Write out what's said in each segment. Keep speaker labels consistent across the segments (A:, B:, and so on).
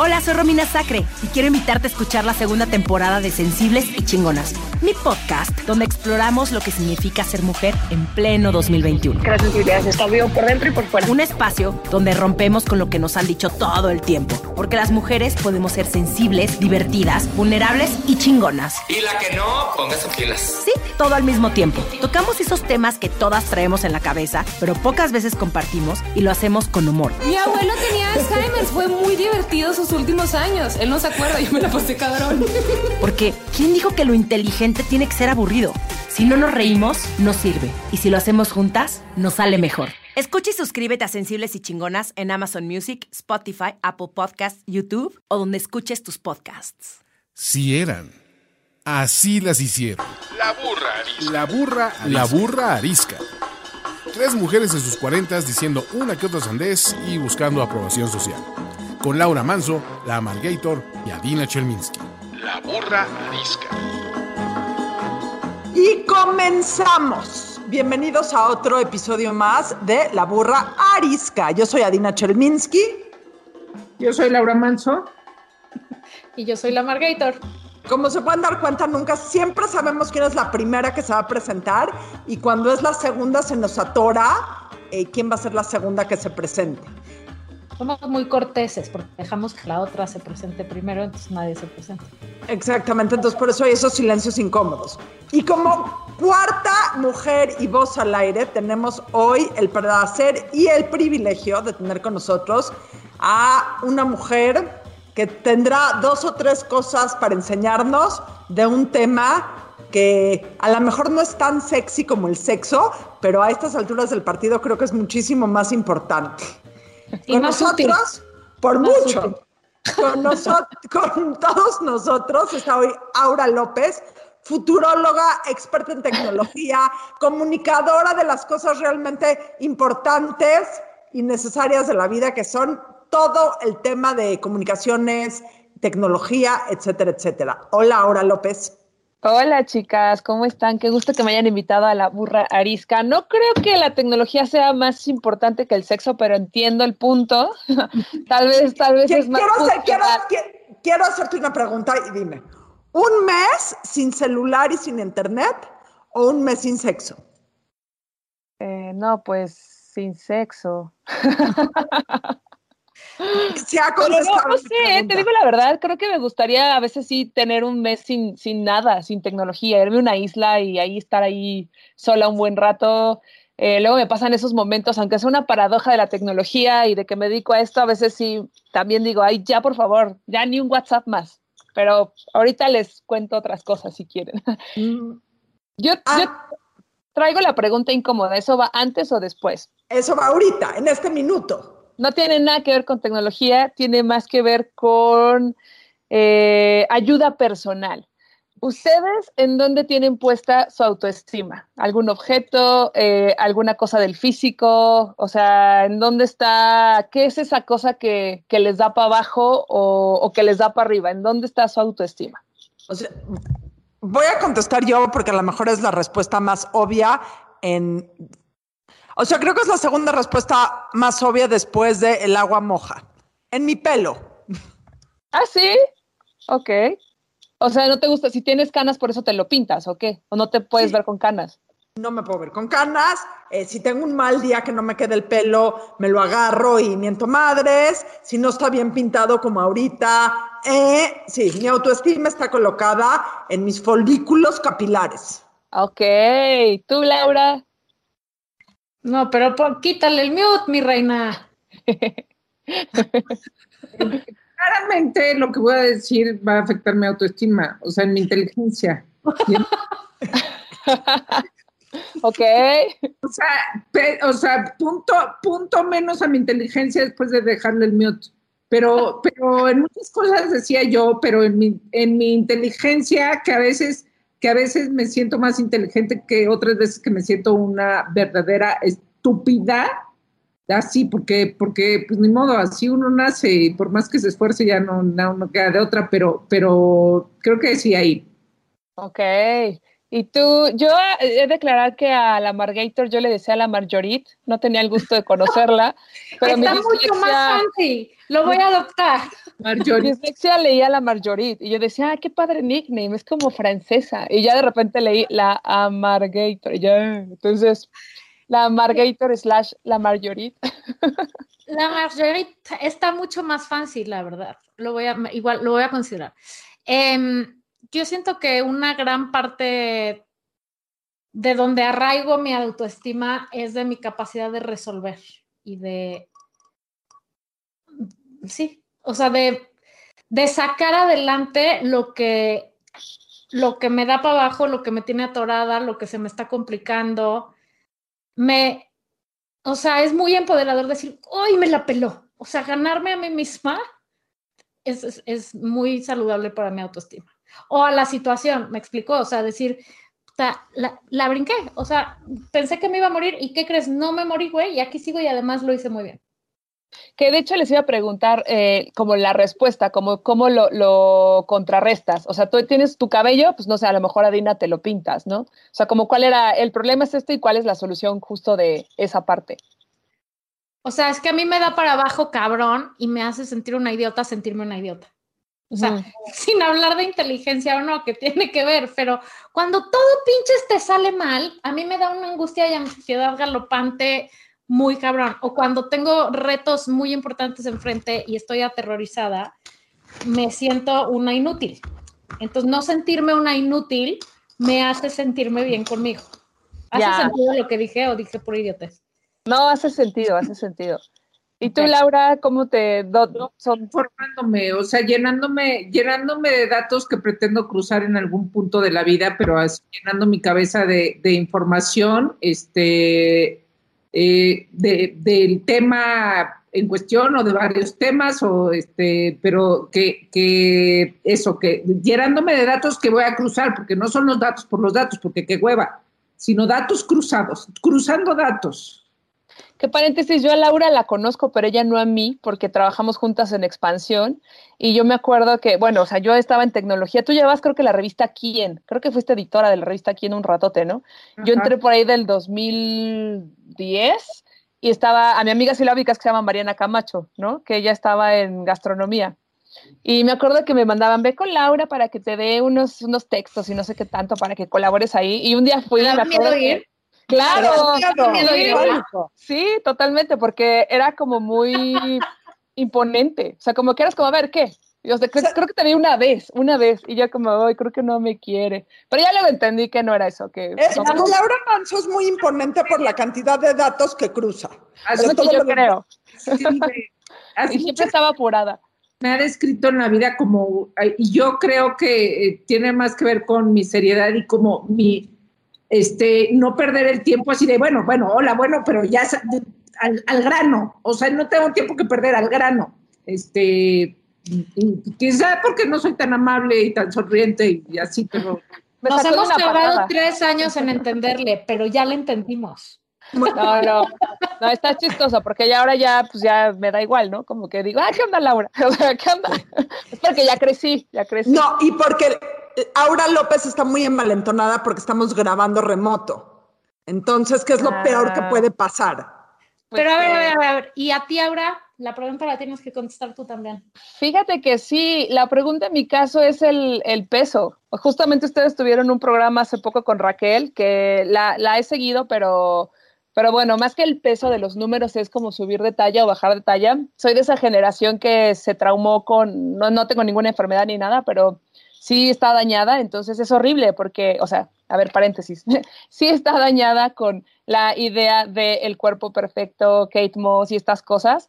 A: Hola, soy Romina Sacre y quiero invitarte a escuchar la segunda temporada de Sensibles y Chingonas, mi podcast donde exploramos lo que significa ser mujer en pleno 2021.
B: Que la sensibilidad está vivo por dentro y por fuera.
A: Un espacio donde rompemos con lo que nos han dicho todo el tiempo, porque las mujeres podemos ser sensibles, divertidas, vulnerables y chingonas.
C: Y la que no, póngase pilas.
A: Sí, todo al mismo tiempo. Tocamos esos temas que todas traemos en la cabeza, pero pocas veces compartimos y lo hacemos con humor.
D: Mi abuelo tenía Alzheimer, fue muy divertido sus últimos años. Él no se acuerda, yo me la pasé cabrón.
A: Porque, ¿quién dijo que lo inteligente tiene que ser aburrido? Si no nos reímos, no sirve. Y si lo hacemos juntas, nos sale mejor. Escucha y suscríbete a Sensibles y Chingonas en Amazon Music, Spotify, Apple Podcasts, YouTube o donde escuches tus podcasts.
E: Si eran. Así las hicieron.
F: La burra arisca.
E: La burra, la burra arisca. Tres mujeres en sus cuarentas diciendo una que otra sandez y buscando aprobación social. Con Laura Manso, la Amalgator y Adina Chelminsky.
F: La burra arisca.
G: Y comenzamos. Bienvenidos a otro episodio más de La Burra Arisca. Yo soy Adina Chelminsky.
H: Yo soy Laura Manso.
D: Y yo soy la Margator.
G: Como se pueden dar cuenta, nunca siempre sabemos quién es la primera que se va a presentar y cuando es la segunda se nos atora eh, quién va a ser la segunda que se presente.
D: Somos muy corteses porque dejamos que la otra se presente primero, entonces nadie se presenta.
G: Exactamente, entonces por eso hay esos silencios incómodos. Y como cuarta mujer y voz al aire, tenemos hoy el placer y el privilegio de tener con nosotros a una mujer que tendrá dos o tres cosas para enseñarnos de un tema que a lo mejor no es tan sexy como el sexo, pero a estas alturas del partido creo que es muchísimo más importante.
D: Y
G: con nosotros, por
D: Más
G: mucho.
D: útil.
G: Con, con todos nosotros está hoy Aura López, futuróloga, experta en tecnología, comunicadora de las cosas realmente importantes y necesarias de la vida, que son todo el tema de comunicaciones, tecnología, etcétera, etcétera. Hola, Aura López.
B: Hola chicas, ¿cómo están? Qué gusto que me hayan invitado a la burra arisca. No creo que la tecnología sea más importante que el sexo, pero entiendo el punto. tal vez, tal vez es más
G: Quiero, hacer- quiero, quiero hacerte una pregunta y dime, ¿un mes sin celular y sin internet o un mes sin sexo?
B: Eh, no, pues sin sexo.
G: Se ha
B: Pero no, sé, te digo la verdad, creo que me gustaría a veces sí tener un mes sin, sin nada, sin tecnología, irme a una isla y ahí estar ahí sola un buen rato. Eh, luego me pasan esos momentos, aunque sea una paradoja de la tecnología y de que me dedico a esto, a veces sí también digo, ay, ya por favor, ya ni un WhatsApp más. Pero ahorita les cuento otras cosas si quieren.
G: Mm,
B: Yo, yo
G: ah,
B: traigo la pregunta incómoda, ¿eso va antes o después?
G: eso va ahorita, en este minuto.
B: No tiene nada que ver con tecnología, tiene más que ver con eh, ayuda personal. ¿Ustedes en dónde tienen puesta su autoestima? ¿Algún objeto? eh, ¿Alguna cosa del físico? O sea, ¿en dónde está? ¿Qué es esa cosa que, que les da para abajo o, o que les da para arriba? ¿En dónde está su autoestima?
G: Voy a contestar yo porque a lo mejor es la respuesta más obvia en... O sea, creo que es la segunda respuesta más obvia después de el agua moja. En mi pelo.
B: ¿Ah, sí? Ok. O sea, ¿no te gusta? Si tienes canas, por eso te lo pintas, ¿o qué? ¿O no te puedes
G: Sí.
B: ver con canas?
G: No me puedo ver con canas. eh, si tengo un mal día que no me quede el pelo, me lo agarro y miento madres. Si no está bien pintado como ahorita. eh, sí, mi autoestima está colocada en mis folículos capilares.
B: Ok. ¿Tú, Laura?
D: No, pero po- quítale el mute, mi reina.
H: Claramente lo que voy a decir va a afectar mi autoestima, o sea, mi inteligencia.
B: Ok.
H: O sea, o sea, punto, punto menos a mi inteligencia después de dejarle el mute. Pero, pero en muchas cosas decía yo, pero en mi, en mi inteligencia, que a veces, que a veces me siento más inteligente que otras veces que me siento una verdadera estúpida, así, porque, porque, pues ni modo, así uno nace, y por más que se esfuerce ya no, no, queda de otra, pero, pero creo que sí ahí.
B: Ok. Y tú, yo he de declarar que a la Margator yo le decía a la Marjorit, no tenía el gusto de conocerla, pero
I: Está
B: mi
I: mucho más fancy. Lo voy a adoptar.
B: mi dislexia leía a la Marjorit y yo decía, ah, qué padre nickname, es como francesa. Y ya de repente leí la Amargator. y ya, entonces, la Margator slash la Marjorit.
I: La Marguerite está mucho más fancy, la verdad. Lo voy a, igual, lo voy a considerar. Em, yo siento que una gran parte de donde arraigo mi autoestima es de mi capacidad de resolver y de, sí, o sea, de, sacar adelante lo que, lo que me da para abajo, lo que me tiene atorada, lo que se me está complicando. Me, o sea, es muy empoderador decir, hoy me la peló. O sea, ganarme a mí misma es, es muy saludable para mi autoestima. O a la situación, me explicó, o sea, decir, la, la brinqué, o sea, pensé que me iba a morir y ¿qué crees? No me morí, güey, y aquí sigo y además lo hice muy bien.
B: Que de hecho les iba a preguntar eh, como la respuesta, como cómo lo, lo contrarrestas. O sea, tú tienes tu cabello, pues no sé, a lo mejor a Dina te lo pintas, ¿no? O sea, como cuál era, el problema es este y cuál es la solución justo de esa parte.
I: O sea, es que a mí me da para abajo cabrón y me hace sentir una idiota sentirme una idiota. O sea, sin hablar de inteligencia o no, que tiene que ver, pero cuando todo pinches te sale mal, a mí me da una angustia y ansiedad galopante muy cabrón. O cuando tengo retos muy importantes enfrente y estoy aterrorizada, me siento una inútil. Entonces, no sentirme una inútil me hace sentirme bien conmigo. ¿Hace sentido lo que dije o dije por idiotez?
B: No, hace sentido, hace sentido. ¿Y tú. Laura, cómo te do- son?
H: formándome, o sea, llenándome, llenándome de datos que pretendo cruzar en algún punto de la vida, pero así, llenando mi cabeza de, de información, este, eh, de- del tema en cuestión o de varios temas, o este, pero que, que eso, que llenándome de datos que voy a cruzar, porque no son los datos por los datos, porque qué hueva, sino datos cruzados, cruzando datos.
B: Que paréntesis, yo a Laura la conozco, pero ella no a mí, porque trabajamos juntas en expansión. Y yo me acuerdo que, bueno, o sea, yo estaba en tecnología. Tú llevas, creo que la revista Quién, creo que fuiste editora de la revista Quién un ratote, ¿no? Yo entré por ahí del 2010 y estaba, a mi amiga Silábica que se llama Mariana Camacho, ¿no? Que ella estaba en gastronomía. Y me acuerdo que me mandaban, ve con Laura para que te dé unos, unos textos y no sé qué tanto para que colabores ahí. Y un día fui.
I: ¿Te
B: y
I: da
B: me acuerdo
I: miedo ir?
B: Claro. Sí, totalmente, porque era como muy imponente. O sea, como que eras como, a ver, ¿qué? Y, o sea, creo, creo que te vi una vez, una vez, y yo como, ay, creo que no me quiere. Pero ya luego entendí que no era eso, que
G: Es,
B: no-
G: Laura Manso es muy imponente por la cantidad de datos que cruza.
H: Así
B: es lo que
G: todo
B: yo
G: lo
B: creo.
H: Sí, me- así
B: Y siempre estaba apurada.
H: me ha descrito en la vida como, y yo creo que eh, tiene más que ver con mi seriedad y como mi, este, no perder el tiempo así de, bueno, bueno, hola, bueno, pero ya al, al grano, o sea, no tengo tiempo que perder al grano, este, quizá porque no soy tan amable y tan sonriente y así, pero
I: Nos hemos tardado tres años en entenderle, pero ya le entendimos.
B: No, no, no, está chistoso, porque ya ahora ya, pues ya me da igual, ¿no? Como que digo, ah, ¿qué onda, Laura? O sea, ¿qué onda? Es porque ya crecí, ya crecí.
G: No, y porque Aura López está muy envalentonada porque estamos grabando remoto. Entonces, ¿qué es lo
B: Ah.
G: peor que puede pasar?
B: Pues,
I: pero a ver, a ver, a ver, a ver. Y a ti, Aura, la pregunta la tienes que contestar tú también.
B: Fíjate que sí, la pregunta en mi caso es el, el peso. Justamente ustedes tuvieron un programa hace poco con Raquel, que la, la he seguido, pero, pero bueno, más que el peso de los números es como subir de talla o bajar de talla. Soy de esa generación que se traumó con, no, no tengo ninguna enfermedad ni nada, pero sí está dañada, entonces es horrible porque, o sea, a ver, paréntesis, sí está dañada con la idea del cuerpo perfecto, Kate Moss y estas cosas,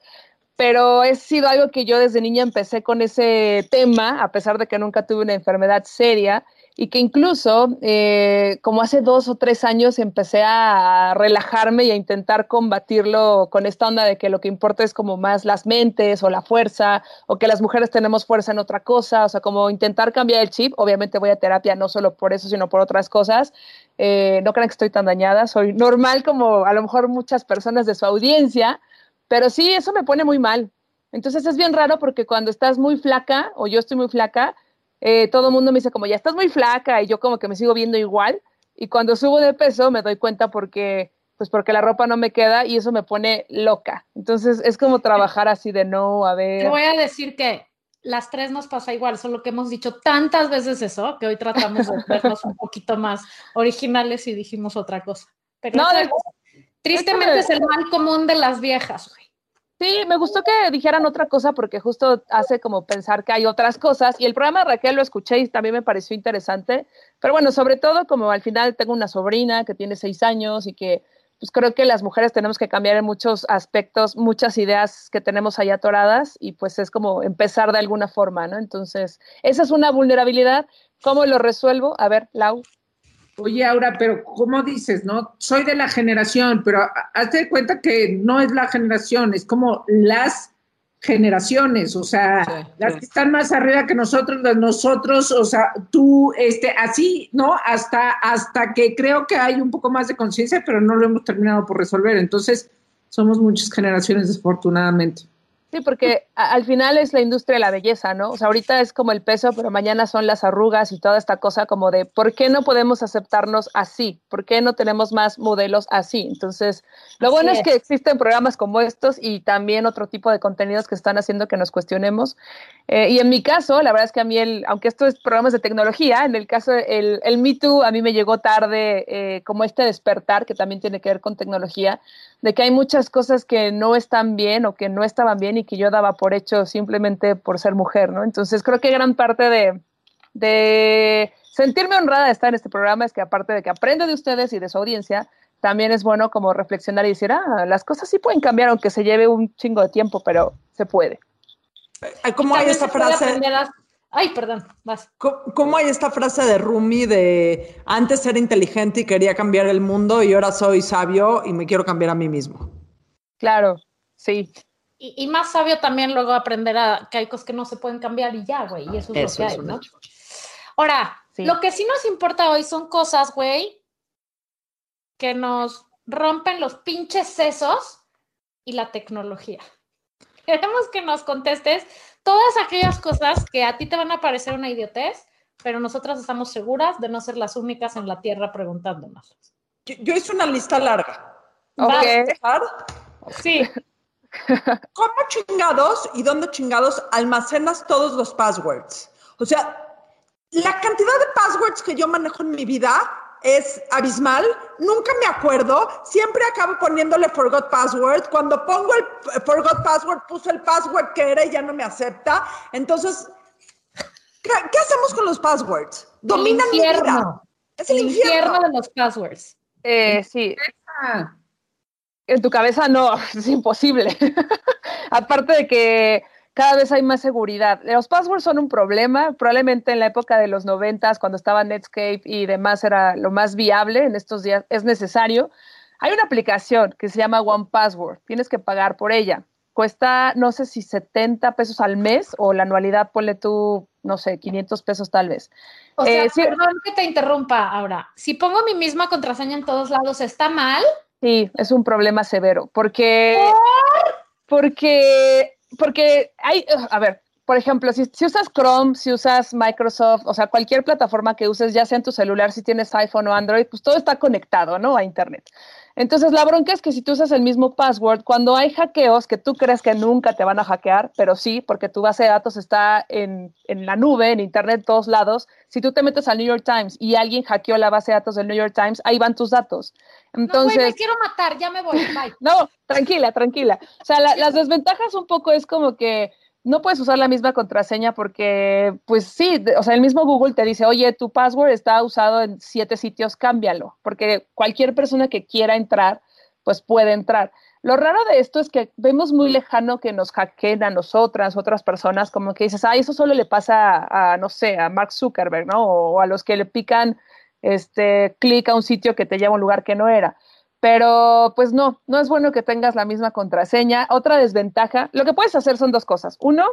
B: pero he sido algo que yo desde niña empecé con ese tema, a pesar de que nunca tuve una enfermedad seria, y que incluso eh, como hace dos o tres años empecé a relajarme y a intentar combatirlo con esta onda de que lo que importa es como más las mentes o la fuerza, o que las mujeres tenemos fuerza en otra cosa, o sea, como intentar cambiar el chip, obviamente voy a terapia no solo por eso, sino por otras cosas, eh, no crean que estoy tan dañada, soy normal como a lo mejor muchas personas de su audiencia, pero sí, eso me pone muy mal. Entonces es bien raro porque cuando estás muy flaca o yo estoy muy flaca, eh, todo el mundo me dice como ya estás muy flaca y yo como que me sigo viendo igual, y cuando subo de peso me doy cuenta porque pues porque la ropa no me queda y eso me pone loca. Entonces es como trabajar así de no, a ver.
I: Te voy a decir que las tres nos pasa igual, solo que hemos dicho tantas veces eso que hoy tratamos de vernos un poquito más originales y dijimos otra cosa. Pero
B: No,
I: esa-
B: de-
I: tristemente es el mal común de las viejas.
B: Sí, me gustó que dijeran otra cosa porque justo hace como pensar que hay otras cosas. Y el programa de Raquel lo escuché y también me pareció interesante. Pero bueno, sobre todo como al final tengo una sobrina que tiene seis años y que pues creo que las mujeres tenemos que cambiar en muchos aspectos, muchas ideas que tenemos ahí atoradas y pues es como empezar de alguna forma, ¿no? Entonces, esa es una vulnerabilidad. ¿Cómo lo resuelvo? A ver, Lau.
H: Oye, Aura, pero ¿cómo dices, no? Soy de la generación, pero ha- hazte de cuenta que no es la generación, es como las generaciones, o sea,
G: Sí,
H: las
G: sí.
H: que están más arriba que nosotros, las nosotros, o sea, tú, este, así, ¿no? Hasta, hasta que creo que hay un poco más de conciencia, pero no lo hemos terminado por resolver. Entonces, somos muchas generaciones, desafortunadamente.
B: Sí, porque al final es la industria de la belleza, ¿no? O sea, ahorita es como el peso, pero mañana son las arrugas y toda esta cosa como de, ¿por qué no podemos aceptarnos así? ¿Por qué no tenemos más modelos así? Entonces, lo
I: Así
B: bueno es.
I: es.
B: que existen programas como estos y también otro tipo de contenidos que están haciendo que nos cuestionemos. Eh, y en mi caso, la verdad es que a mí, el, aunque esto es programas de tecnología, en el caso el, el Me Too a mí me llegó tarde, eh, como este despertar que también tiene que ver con tecnología, de que hay muchas cosas que no están bien o que no estaban bien y que yo daba por hecho simplemente por ser mujer, ¿no? Entonces creo que gran parte de, de sentirme honrada de estar en este programa es que aparte de que aprendo de ustedes y de su audiencia, también es bueno como reflexionar y decir, ah, las cosas sí pueden cambiar aunque se lleve un chingo de tiempo, pero se puede.
G: ¿Cómo hay esta frase?
I: aprender a- Ay, perdón, vas.
G: ¿Cómo, cómo hay esta frase de Rumi de antes era inteligente y quería cambiar el mundo y ahora soy sabio y me quiero cambiar a mí mismo?
B: Claro, sí.
I: Y, y más sabio también luego aprender a que hay cosas que no se pueden cambiar y ya, güey, y eso es
G: Eso
I: lo
G: es
I: que hay, ¿no?
G: hecho.
I: Ahora,
B: Sí.
I: lo que sí nos importa hoy son cosas, güey, que nos rompen los pinches sesos y la tecnología. Queremos que nos contestes todas aquellas cosas que a ti te van a parecer una idiotez, pero nosotras estamos seguras de no ser las únicas en la Tierra preguntándonos.
G: Yo, yo hice una lista larga.
B: Ok.
I: Vas.
G: ¿Empezar?
I: Sí,
G: ¿Cómo chingados y dónde chingados almacenas todos los passwords? O sea, la cantidad de passwords que yo manejo en mi vida es abismal. Nunca me acuerdo. Siempre acabo poniéndole forgot password. Cuando pongo el forgot password, puse el password que era y ya no me acepta. Entonces, ¿qué, qué hacemos con los passwords?
I: el
G: Dominan mi vida.
I: infierno.
G: Es el,
I: El
G: infierno.
I: infierno de los passwords.
B: Eh, sí,
H: Ah,
B: en tu cabeza no, es imposible. Aparte de que cada vez hay más seguridad. Los passwords son un problema, probablemente en la época de los noventas, cuando estaba Netscape y demás, era lo más viable. En estos días es necesario. Hay una aplicación que se llama One Password. Tienes que pagar por ella. Cuesta, no sé si 70 pesos al mes o la anualidad, ponle tú, no sé, 500 pesos tal vez.
I: O sea,
B: Eh,
I: perdón que te interrumpa ahora. Si pongo mi misma contraseña en todos lados, ¿está mal?
B: Sí, es un problema severo, porque, porque, porque hay, a ver, por ejemplo, si, si usas Chrome, si usas Microsoft, o sea, cualquier plataforma que uses, ya sea en tu celular, si tienes iPhone o Android, pues todo está conectado, ¿no? A Internet. Entonces, la bronca es que si tú usas el mismo password, cuando hay hackeos que tú crees que nunca te van a hackear, pero sí, porque tu base de datos está en, en la nube, en Internet, en todos lados, si tú te metes al New York Times y alguien hackeó la base de datos del New York Times, ahí van tus datos. Entonces,
I: no, güey, me quiero matar, ya me voy, bye.
B: no, tranquila, tranquila. O sea, la- las desventajas un poco es como que no puedes usar la misma contraseña porque, pues sí, o sea, el mismo Google te dice, oye, tu password está usado en siete sitios, cámbialo, porque cualquier persona que quiera entrar, pues puede entrar. Lo raro de esto es que vemos muy lejano que nos hackeen a nosotras, otras personas, como que dices, ah, eso solo le pasa a, a, no sé, a Mark Zuckerberg, ¿no? O a los que le pican este clic a un sitio que te lleva a un lugar que no era. Pero pues no, no es bueno que tengas la misma contraseña. Otra desventaja, lo que puedes hacer son dos cosas. Uno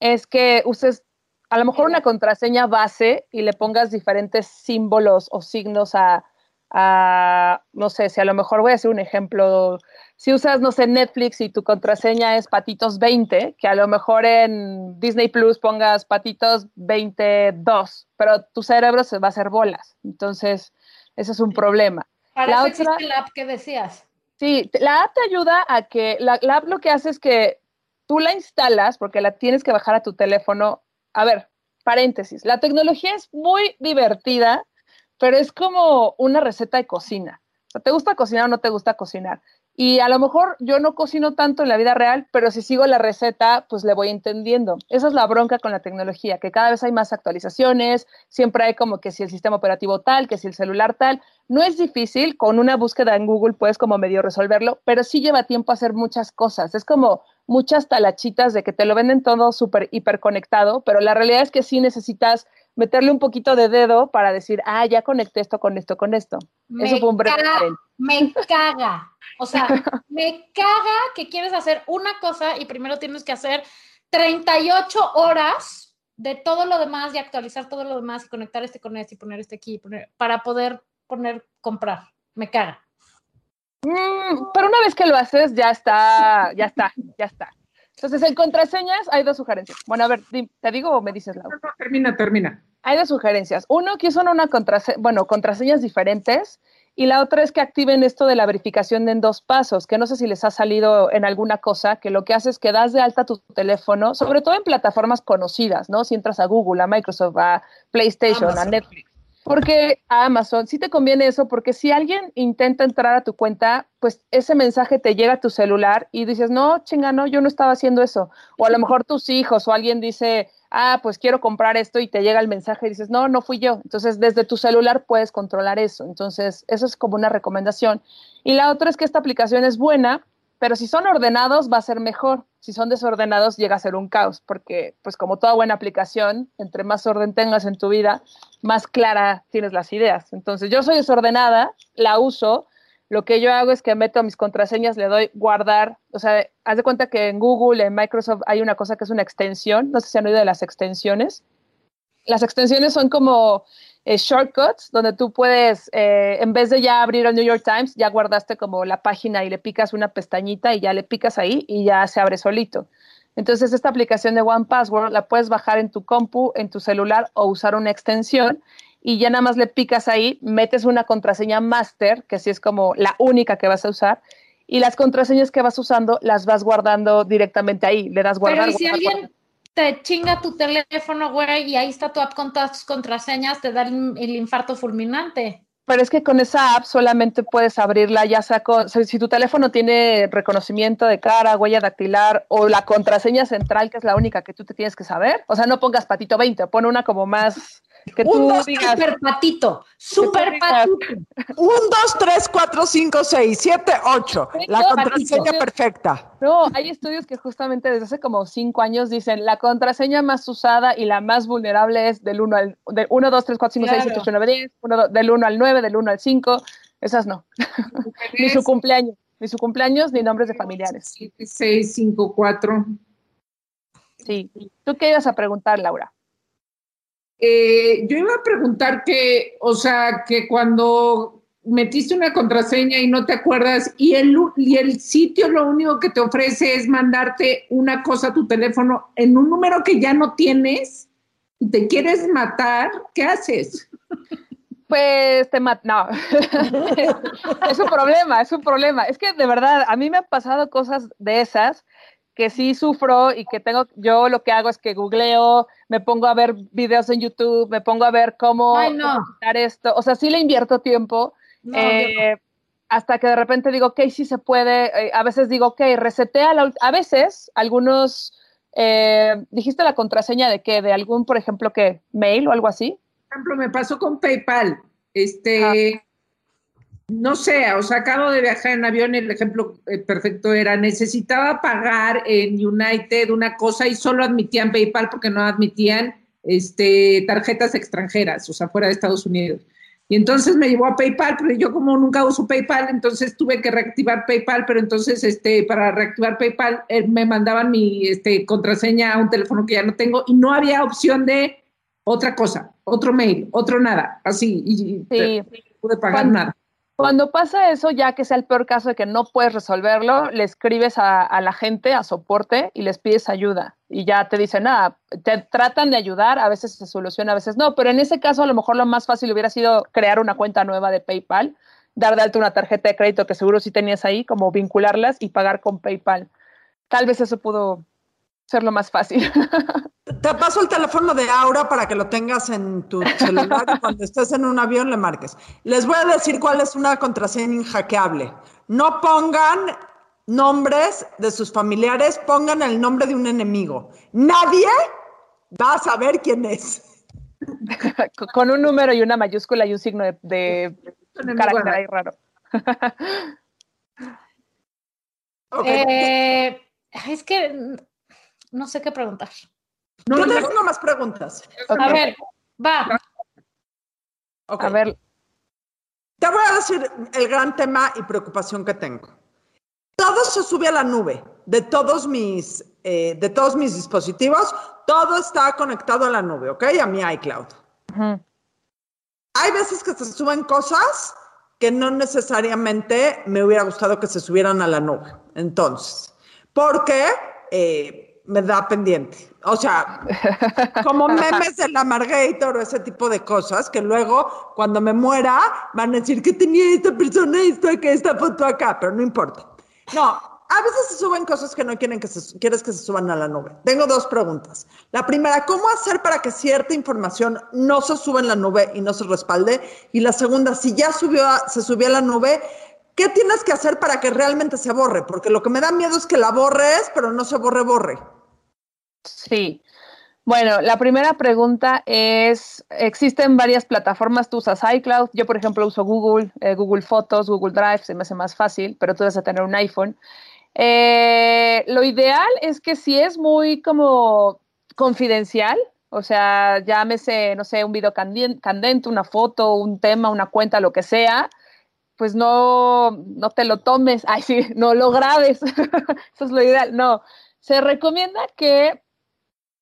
B: es que uses a lo mejor una contraseña base y le pongas diferentes símbolos o signos a, a, no sé, si a lo mejor voy a hacer un ejemplo, si usas, no sé, Netflix y tu contraseña es patitos 20, que a lo mejor en Disney Plus pongas patitos 22, pero tu cerebro se va a hacer bolas. Entonces, Ese es un problema.
I: Para
B: La
I: eso
B: otra-
I: existe la app que decías.
B: Sí, la app te ayuda a que, la, la app lo que hace es que tú la instalas porque la tienes que bajar a tu teléfono. A ver, paréntesis, la tecnología es muy divertida, pero es como una receta de cocina. O sea, ¿te gusta cocinar o no te gusta cocinar? Y a lo mejor yo no cocino tanto en la vida real, pero si sigo la receta, pues le voy entendiendo. Esa es la bronca con la tecnología, que cada vez hay más actualizaciones, siempre hay como que si el sistema operativo tal, que si el celular tal. No es difícil, con una búsqueda en Google puedes como medio resolverlo, pero sí lleva tiempo hacer muchas cosas. Es como muchas talachitas de que te lo venden todo súper hiper conectado, pero la realidad es que sí necesitas meterle un poquito de dedo para decir, ah, ya conecté esto con esto, con esto. Eso fue un breve
I: caga, me caga. O sea, me caga que quieres hacer una cosa y primero tienes que hacer 38 horas de todo lo demás y actualizar todo lo demás y conectar este con este y poner este aquí y poner, para poder poner comprar. Me caga.
B: Mm, pero una vez que lo haces, ya está, ya está, ya está. Entonces, en contraseñas hay dos sugerencias. Bueno, a ver, ¿te digo o me dices, Laura?
H: No, no, termina, termina.
B: Hay dos sugerencias. Uno, que usan una contraseña, bueno, contraseñas diferentes. Y la otra es que activen esto de la verificación en dos pasos, que no sé si les ha salido en alguna cosa, que lo que hace es que das de alta tu teléfono, sobre todo en plataformas conocidas, ¿no? Si entras a Google, a Microsoft, a PlayStation, a. Netflix. Porque a Amazon sí te conviene eso, porque si alguien intenta entrar a tu cuenta, pues ese mensaje te llega a tu celular y dices, no, chinga, no, yo no estaba haciendo eso. O a lo mejor tus hijos o alguien dice, ah, pues quiero comprar esto y te llega el mensaje y dices, no, no fui yo. Entonces, desde tu celular puedes controlar eso. Entonces, eso es como una recomendación. Y la otra es que esta aplicación es buena, pero si son ordenados va a ser mejor. Si son desordenados llega a ser un caos, porque pues como toda buena aplicación, entre más orden tengas en tu vida, más clara tienes las ideas. Entonces, yo soy desordenada, la uso, lo que yo hago es que meto mis contraseñas, le doy guardar, o sea, haz de cuenta que en Google, en Microsoft hay una cosa que es una extensión, no sé si han oído de las extensiones. Las extensiones son como eh, shortcuts donde tú puedes, eh, en vez de ya abrir el New York Times, ya guardaste como la página y le picas una pestañita y ya le picas ahí y ya se abre solito. Entonces, esta aplicación de One Password la puedes bajar en tu compu, en tu celular o usar una extensión y ya nada más le picas ahí, metes una contraseña master, que sí es como la única que vas a usar, y las contraseñas que vas usando las vas guardando directamente ahí, le das guardar.
I: Pero ¿y si
B: guardar,
I: alguien te chinga tu teléfono, güey, y ahí está tu app con todas tus contraseñas, te da el, infarto fulminante?
B: Pero es que con esa app solamente puedes abrirla, ya sea con, si tu teléfono tiene reconocimiento de cara, huella dactilar o la contraseña central, que es la única que tú te tienes que saber. O sea, no pongas patito 20, pon una como más que
H: Un,
B: tú
H: dos,
B: digas.
I: Super patito, super patito.
G: Un, dos, tres, cuatro, cinco, seis, siete, ocho. La contraseña perfecta.
B: No, hay estudios que justamente desde hace como cinco años dicen la contraseña más usada y la más vulnerable es del 1 al del 1, 2, 3, 4, 5, 6, 7, 8, 9, 10, uno, do- del 1 al 9, del 1 al 5. Esas no. ni su cumpleaños, ni su cumpleaños, ni nombres de familiares.
H: 7, 6, 5, 4.
B: Sí. ¿Tú qué ibas a preguntar, Laura?
H: Eh, yo iba a preguntar que, o sea, que cuando metiste una contraseña y no te acuerdas y el, y el sitio lo único que te ofrece es mandarte una cosa a tu teléfono en un número que ya no tienes y te quieres matar, ¿qué haces?
B: Pues te mat no. es un problema, es un problema. Es que de verdad, a mí me han pasado cosas de esas que sí sufro y que tengo, yo lo que hago es que googleo, me pongo a ver videos en YouTube, me pongo a ver cómo,
I: Ay, no.
B: cómo quitar esto. O sea, sí le invierto tiempo.
I: No,
B: eh, hasta que de repente digo, ok, sí se puede. Eh, a veces digo, ok, resetea la ult- A veces, algunos, eh, dijiste la contraseña de qué, de algún, por ejemplo, que mail o algo así.
H: Por ejemplo, me pasó con PayPal. Este, no sé, o sea, acabo de viajar en avión y el ejemplo eh, perfecto era, necesitaba pagar en United una cosa y solo admitían PayPal porque no admitían este, tarjetas extranjeras, o sea, fuera de Estados Unidos. Y entonces me llevó a PayPal, pero yo como nunca uso PayPal, entonces tuve que reactivar PayPal, pero entonces este, para reactivar PayPal eh, me mandaban mi este, contraseña a un teléfono que ya no tengo y no había opción de otra cosa, otro mail, otro nada, así, y, y
B: Sí.
H: no pude pagar
B: Cuando-
H: nada.
B: Cuando pasa eso, ya que sea el peor caso de que no puedes resolverlo, le escribes a, la gente, a soporte, y les pides ayuda. Y ya te dicen, nada, te tratan de ayudar, a veces se soluciona, a veces no. Pero en ese caso, a lo mejor lo más fácil hubiera sido crear una cuenta nueva de PayPal, dar de alta una tarjeta de crédito que seguro sí tenías ahí, como vincularlas y pagar con PayPal. Tal vez eso pudo ser lo más fácil.
G: Te paso el teléfono de Aura para que lo tengas en tu celular y cuando estés en un avión le marques. Les voy a decir cuál es una contraseña inhackeable. No pongan nombres de sus familiares, pongan el nombre de un enemigo. Nadie va a saber quién es.
B: con un número y una mayúscula y un signo de, de carácter ahí raro.
G: Okay.
I: Eh, es que no sé qué preguntar.
G: Yo tengo más preguntas.
I: A ver, va.
G: Ok.
B: A ver,
G: Te voy a decir el gran tema y preocupación que tengo. Todo se sube a la nube de todos mis, eh, de todos mis dispositivos. Todo está conectado a la nube, ¿ok? A mi iCloud. Hay veces que se suben cosas que no necesariamente me hubiera gustado que se subieran a la nube. Entonces, porque eh, me da pendiente. O sea, como memes del Amargator o ese tipo de cosas que luego, cuando me muera, van a decir que tenía esta persona esto acá, esta foto acá, pero no importa. No, a veces se suben cosas que no quieren que se, quieres que se suban a la nube. Tengo dos preguntas. La primera, ¿cómo hacer para que cierta información no se suba en la nube y no se respalde? Y la segunda, si ya subió a- se subió a la nube, ¿qué tienes que hacer para que realmente se borre? Porque lo que me da miedo es que la borres, pero no se borre, borre.
B: sí. Bueno, la primera pregunta es, existen varias plataformas, tú usas iCloud, yo por ejemplo uso Google, eh, Google Fotos, Google Drive, se me hace más fácil, pero tú debes de tener un iPhone. Eh, lo ideal es que si es muy como confidencial, o sea, llámese, no sé, un video candente, una foto, un tema, una cuenta, lo que sea, pues no, no te lo tomes, ay sí, no lo grabes, eso es lo ideal, no. Se recomienda que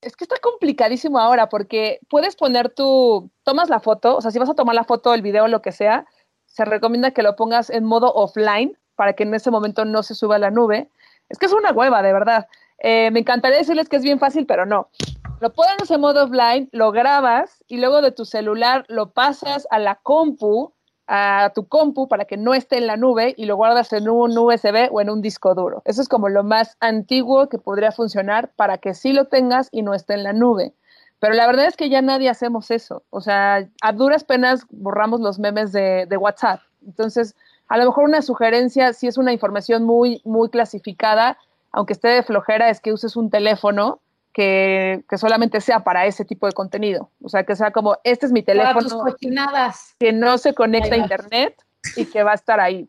B: es que está complicadísimo ahora porque puedes poner tu, tomas la foto, o sea, si vas a tomar la foto, el video, lo que sea, se recomienda que lo pongas en modo offline para que en ese momento no se suba a la nube. Es que es una hueva, de verdad. Eh, me encantaría decirles que es bien fácil, pero no. Lo pones en modo offline, lo grabas y luego de tu celular lo pasas a la compu, a tu compu para que no esté en la nube y lo guardas en un USB o en un disco duro. Eso es como lo más antiguo que podría funcionar para que sí lo tengas y no esté en la nube. Pero la verdad es que ya nadie hacemos eso. O sea, a duras penas borramos los memes de, de WhatsApp. Entonces, a lo mejor una sugerencia, si es una información muy, muy clasificada, aunque esté de flojera, es que uses un teléfono que, que solamente sea para ese tipo de contenido. O sea, que sea como, este es mi
I: Para tus
B: teléfono
I: cochinadas.
B: que no se conecta a internet y que va a estar ahí.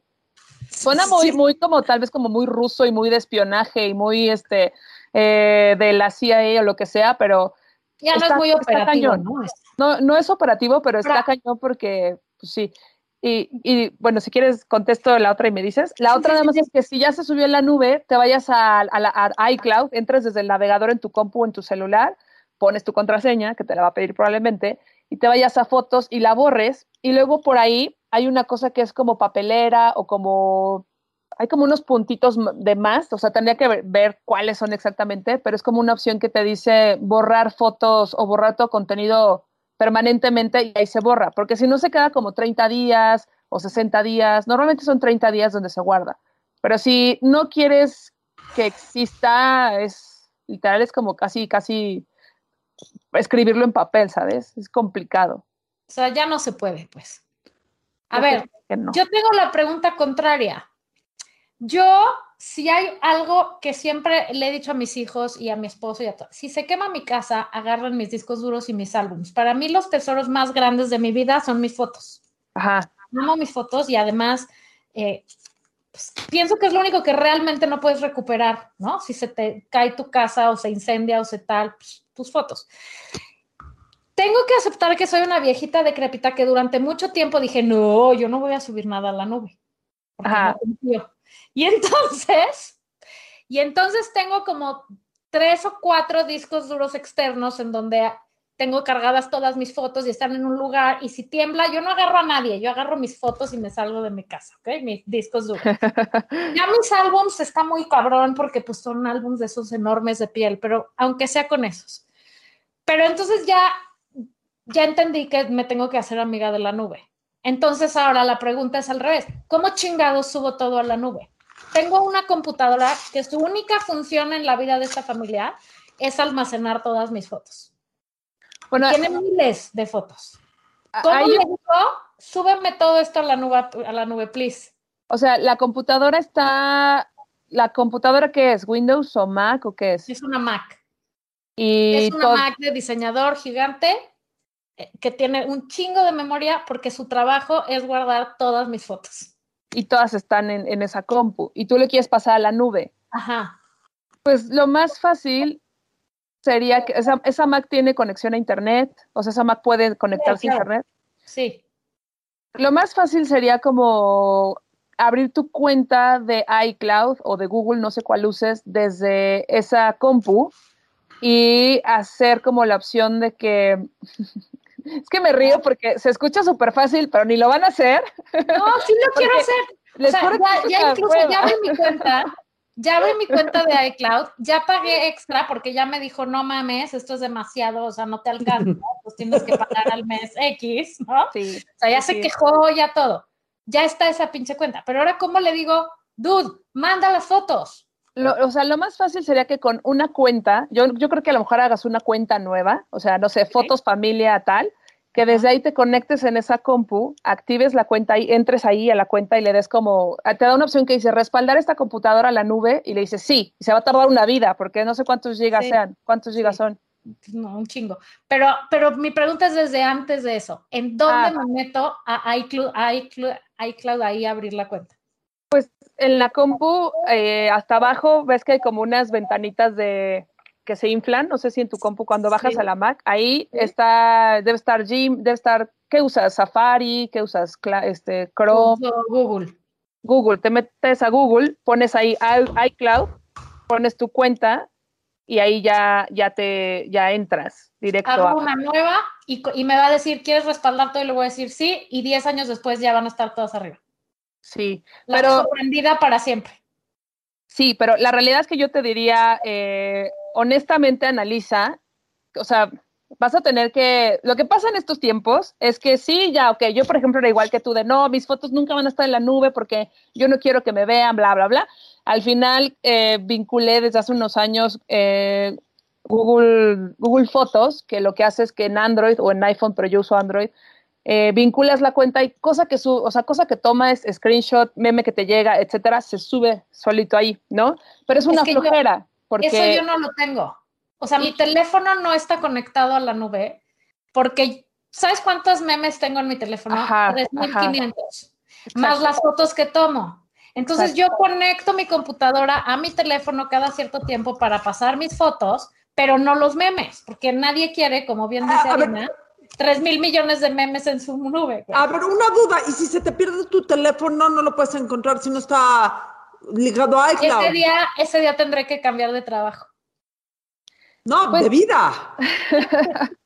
B: Suena muy, muy como tal vez como muy ruso y muy de espionaje y muy este eh, de la CIA o lo que sea, pero
I: Ya no
B: Está-
I: es muy operativo. ¿no?
B: No, no es operativo, pero está cañón porque, pues sí. Y, y, bueno, si quieres contesto la otra y me dices. La otra nada más es que si ya se subió en la nube, te vayas a, a la a iCloud, entres desde el navegador en tu compu o en tu celular, pones tu contraseña, que te la va a pedir probablemente, y te vayas a fotos y la borres. Y luego por ahí hay una cosa que es como papelera o como hay como unos puntitos de más, o sea, tendría que ver, ver cuáles son exactamente, pero es como una opción que te dice borrar fotos o borrar todo contenido permanentemente y ahí se borra, porque si no se queda como 30 días o 60 días, normalmente son 30 días donde se guarda, pero si no quieres que exista, es literal, es como casi, casi escribirlo en papel, ¿sabes? Es complicado.
I: O sea, ya no se puede, pues. A
B: Yo
I: ver,
B: no.
I: yo tengo la pregunta contraria. Yo, si hay algo que siempre le he dicho a mis hijos y a mi esposo y a todos, si se quema mi casa, agarran mis discos duros y mis álbumes. Para mí los tesoros más grandes de mi vida son mis fotos.
B: Ajá.
I: Amo mis fotos y además eh, pues, pienso que es lo único que realmente no puedes recuperar, ¿no? Si se te cae tu casa o se incendia o se tal, pues, tus fotos. Tengo que aceptar que soy una viejita decrépita que durante mucho tiempo dije, no, yo no voy a subir nada a la nube.
B: Ajá.
I: no confío". Y entonces, y entonces tengo como tres o cuatro discos duros externos en donde tengo cargadas todas mis fotos y están en un lugar y si tiembla, yo no agarro a nadie, yo agarro mis fotos y me salgo de mi casa, ¿ok? Mis discos duros. ya mis álbums está muy cabrón porque pues son álbums de esos enormes de piel, pero aunque sea con esos. Pero entonces ya, ya entendí que me tengo que hacer amiga de la nube. Entonces ahora la pregunta es al revés, ¿cómo chingados subo todo a la nube? Tengo una computadora que su única función en la vida de esta familia es almacenar todas mis fotos.
B: Bueno,
I: Tiene miles de fotos. ¿Cómo le digo? Súbeme todo esto a la nube, a la nube, please.
B: o sea, la computadora está, la computadora qué es, Windows o Mac o qué es?
I: Es una Mac.
B: Y
I: Es una Mac de diseñador gigante que tiene un chingo de memoria porque su trabajo es guardar todas mis fotos.
B: y todas están en, en esa compu y tú le quieres pasar a la nube.
I: Ajá.
B: Pues lo más fácil sería que esa, esa Mac tiene conexión a internet, o sea, esa Mac puede conectarse a
I: claro.
B: internet.
I: Sí.
B: Lo más fácil sería como abrir tu cuenta de iCloud o de Google, no sé cuál uses, desde esa compu y hacer como la opción de que... es que me río porque se escucha súper fácil, pero ni lo van a hacer.
I: No, sí lo quiero hacer. O sea, ya, incluso ya abrí mi cuenta, ya abrí mi cuenta de iCloud, ya pagué extra porque ya me dijo, no mames, esto es demasiado, o sea, no te alcanza, pues tienes que pagar al mes X, ¿no?
B: Sí,
I: O sea, ya se quejó, ya todo. Ya está esa pinche cuenta. Pero ahora, ¿cómo le digo, dude, manda las fotos?
B: Lo- o sea, lo más fácil sería que con una cuenta, yo, yo creo que a lo mejor hagas una cuenta nueva, o sea, no sé, fotos, familia, tal, que desde ahí te conectes en esa compu, actives la cuenta y entres ahí a la cuenta y le des como, ah, te da una opción que dice respaldar esta computadora a la nube y le dices sí, y se va a tardar una vida, porque no sé cuántos gigas
I: Sí.
B: sean, cuántos gigas son.
I: No, un chingo. Pero, pero mi pregunta es desde antes de eso. ¿En dónde
B: Ah.
I: me meto a iCloud, iCloud, iCloud ahí a abrir la cuenta?
B: En la compu, eh, hasta abajo, ves que hay como unas ventanitas de que se inflan, no sé si en tu compu cuando bajas
I: Sí.
B: a la Mac, ahí está, debe estar Gym, debe estar, ¿qué usas? Safari, ¿qué usas? Este, Chrome,
I: Google.
B: Google, te metes a Google, pones ahí iCloud, pones tu cuenta y ahí ya, ya te, ya entras directo
I: Hago
B: a,
I: una nueva y, y me va a decir, ¿quieres respaldar todo? Y le voy a decir sí, y 10 años después ya van a estar todas arriba.
B: Sí,
I: La
B: pero
I: sorprendida para siempre.
B: Sí, pero la realidad es que yo te diría, eh, honestamente analiza, o sea, vas a tener que, lo que pasa en estos tiempos es que sí, ya, ok, yo por ejemplo era igual que tú de, no, mis fotos nunca van a estar en la nube porque yo no quiero que me vean, bla, bla, bla. Al final eh, vinculé desde hace unos años eh, Google, Google Fotos, que lo que hace es que en Android o en iPhone, pero yo uso Android, eh, vinculas la cuenta y cosa que su, o sea, cosa que toma es screenshot, meme que te llega, etcétera, se sube solito ahí, ¿no? Pero es
I: Es
B: una
I: yo-
B: flojera, porque
I: Eso yo no lo tengo. O sea, mi teléfono no está conectado a la nube porque, ¿sabes cuántos memes tengo en mi teléfono?
B: Ajá,
I: 3.500. Más las fotos que tomo. Entonces yo conecto mi computadora a mi teléfono cada cierto tiempo para pasar mis fotos, pero no los memes, porque nadie quiere, como bien dice
G: Ah, a ver.
I: Arina, 3 mil millones de memes en su nube. güey.
G: A ver, una duda. ¿Y si se te pierde tu teléfono, no lo puedes encontrar si no está ligado a iCloud?
I: Ese día, ese día tendré que cambiar de trabajo.
G: No,
B: Pues-
G: de vida.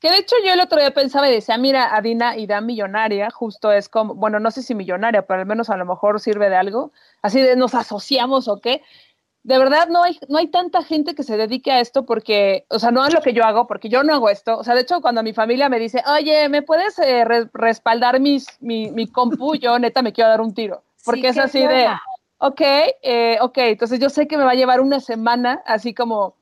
B: Que de hecho yo el otro día pensaba y decía, mira, Adina, idea millonaria, justo es como, bueno, no sé si millonaria, pero al menos a lo mejor sirve de algo, así de nos asociamos o qué. De verdad no hay, no hay tanta gente que se dedique a esto porque, o sea, no es lo que yo hago, porque yo no hago esto. O sea, de hecho, cuando mi familia me dice, oye, ¿me puedes eh, re- respaldar mis, mi, mi compu? Yo neta me quiero dar un tiro, porque
I: Sí,
B: es así de, ok, eh, ok, entonces yo sé que me va a llevar una semana, así como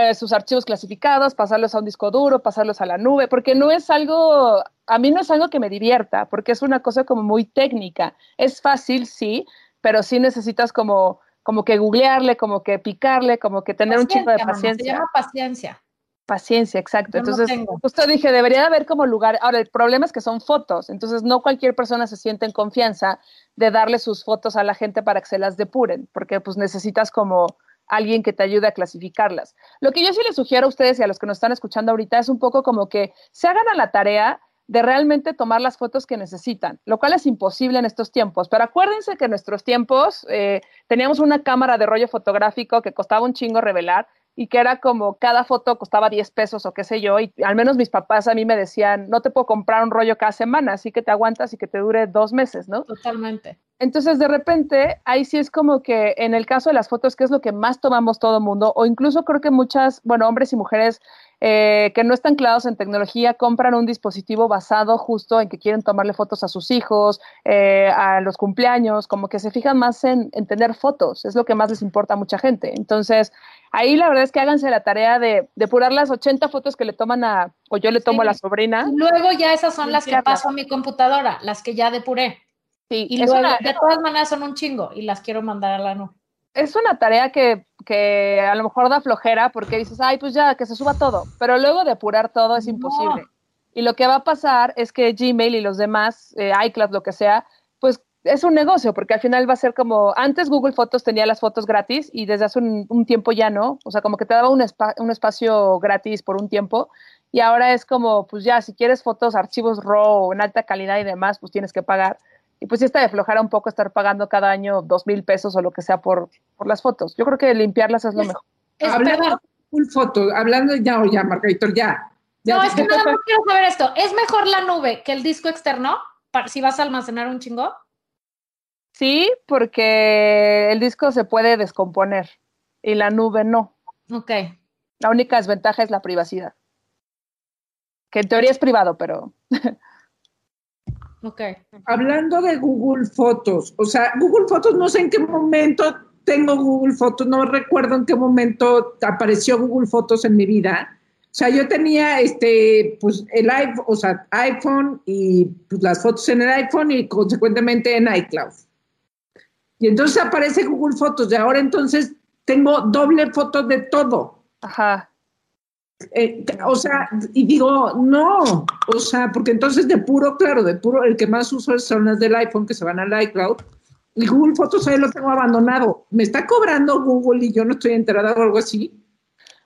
B: eh, sus archivos clasificados, pasarlos a un disco duro, pasarlos a la nube, porque no es algo, a mí no es algo que me divierta, porque es una cosa como muy técnica. Es fácil, sí, pero sí necesitas como, como que googlearle, como que picarle, como que tener un chico de
I: mamá,
B: paciencia.
I: Se llama paciencia.
B: Paciencia, exacto.
I: Yo
B: Entonces, justo dije, debería de haber como lugar. Ahora, el problema es que son fotos, entonces no cualquier persona se siente en confianza de darle sus fotos a la gente para que se las depuren, porque pues necesitas como alguien que te ayude a clasificarlas. Lo que yo sí les sugiero a ustedes y a los que nos están escuchando ahorita es un poco como que se hagan a la tarea de realmente tomar las fotos que necesitan, lo cual es imposible en estos tiempos. Pero acuérdense que en nuestros tiempos eh, teníamos una cámara de rollo fotográfico que costaba un chingo revelar y que era como cada foto costaba 10 pesos o qué sé yo, y al menos mis papás a mí me decían, no te puedo comprar un rollo cada semana, así que te aguantas y que te dure dos meses, ¿no?
I: Totalmente.
B: Entonces, de repente, ahí sí es como que en el caso de las fotos, que es lo que más tomamos todo el mundo, o incluso creo que muchas, bueno, hombres y mujeres eh, que no están clavados en tecnología compran un dispositivo basado justo en que quieren tomarle fotos a sus hijos, eh, a los cumpleaños, como que se fijan más en, en, tener fotos, es lo que más les importa a mucha gente. Entonces, ahí la verdad es que háganse la tarea de depurar las 80 fotos que le toman a, o yo le tomo sí. a la sobrina.
I: Luego ya esas son las que paso a mi computadora, las que ya depuré.
B: Sí,
I: y luego, una, de todas maneras son un chingo y las quiero mandar a la nube.
B: Es una tarea que, que, a lo mejor da flojera porque dices, ay, pues ya, que se suba todo, pero luego depurar todo es imposible. No. Y lo que va a pasar es que Gmail y los demás, eh, iCloud, lo que sea, pues es un negocio, porque al final va a ser como, antes Google Fotos tenía las fotos gratis y desde hace un, un tiempo ya no, o sea, como que te daba un, espa un espacio gratis por un tiempo y ahora es como, pues ya, si quieres fotos, archivos RAW en alta calidad y demás, pues tienes que pagar. Y pues sí está de flojera un poco estar pagando cada año dos mil pesos o lo que sea por, por las fotos. Yo creo que limpiarlas es lo mejor.
H: Es, hablando full foto, hablando ya o ya, Margarito, ya, ya.
I: No, es que nada más quiero saber esto. ¿Es mejor la nube que el disco externo? Para, si vas a almacenar un chingo.
B: Sí, porque el disco se puede descomponer y la nube no.
I: Ok.
B: La única desventaja es la privacidad. Que en teoría es privado, pero.
I: ok.
H: Hablando de Google Fotos, o sea, Google Fotos, no sé en qué momento tengo Google Fotos, no recuerdo en qué momento apareció Google Fotos en mi vida. O sea, yo tenía este, pues el iPhone, o sea, iPhone y pues, las fotos en el iPhone y consecuentemente en iCloud. Y entonces aparece Google Fotos y ahora entonces tengo doble foto de todo.
B: Ajá.
H: Eh, o sea, y digo, no, o sea, porque entonces de puro, claro, de puro, el que más uso son las del iPhone que se van al iCloud. Y Google Fotos ahí lo tengo abandonado. ¿Me está cobrando Google y yo no estoy enterada o algo así?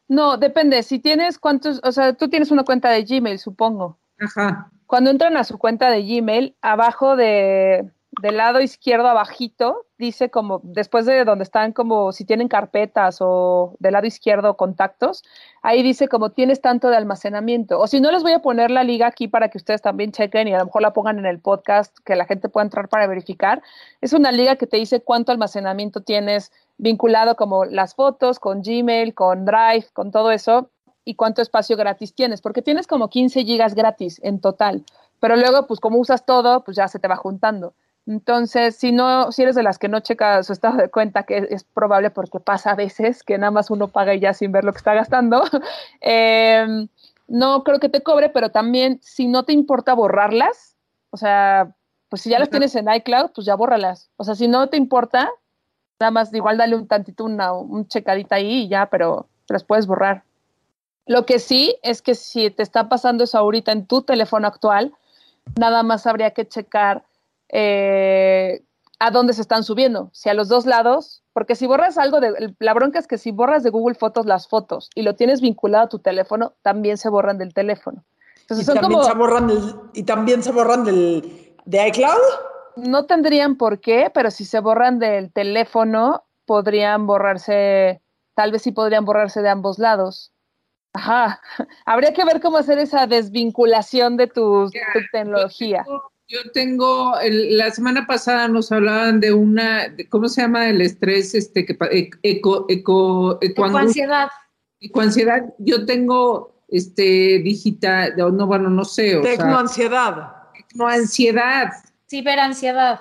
B: No, depende. Si tienes cuántos, o sea, tú tienes una cuenta de Gmail, supongo.
H: Ajá.
B: Cuando entran a su cuenta de Gmail, abajo de, del lado izquierdo abajito, dice como, después de donde están como, si tienen carpetas o del lado izquierdo contactos, ahí dice como tienes tanto de almacenamiento. O si no, les voy a poner la liga aquí para que ustedes también chequen y a lo mejor la pongan en el podcast, que la gente pueda entrar para verificar. Es una liga que te dice cuánto almacenamiento tienes vinculado como las fotos, con Gmail, con Drive, con todo eso, y cuánto espacio gratis tienes, porque tienes como 15 gigas gratis en total. Pero luego, pues como usas todo, pues ya se te va juntando. Entonces, si no, si eres de las que no checa su estado de cuenta, que es, probable porque pasa a veces que nada más uno paga y ya sin ver lo que está gastando, eh, no creo que te cobre, pero también si no te importa borrarlas, o sea, pues si ya las tienes en iCloud, pues ya bórralas. O sea, si no te importa, nada más igual dale un tantito, una, un checadita ahí y ya, pero las puedes borrar. Lo que sí es que si te está pasando eso ahorita en tu teléfono actual, nada más habría que checar eh, a dónde se están subiendo, si a los dos lados, porque si borras algo de, la bronca es que si borras de Google Fotos las fotos y lo tienes vinculado a tu teléfono, también se borran del teléfono.
G: Entonces, ¿Y, son también como, se borran del, ¿Y también se borran del, de iCloud?
B: No tendrían por qué, pero si se borran del teléfono, podrían borrarse, tal vez sí podrían borrarse de ambos lados. Ajá, habría que ver cómo hacer esa desvinculación de tu, tu tecnología.
H: Yo tengo, el, la semana pasada nos hablaban de una, de, ¿cómo se llama el estrés? Este, que, eco, eco,
I: ecoansiedad.
H: Ecoansiedad. Yo tengo, este, digital, no, bueno, no sé. O
G: Tecnoansiedad.
H: Tecnoansiedad.
I: Ciberansiedad.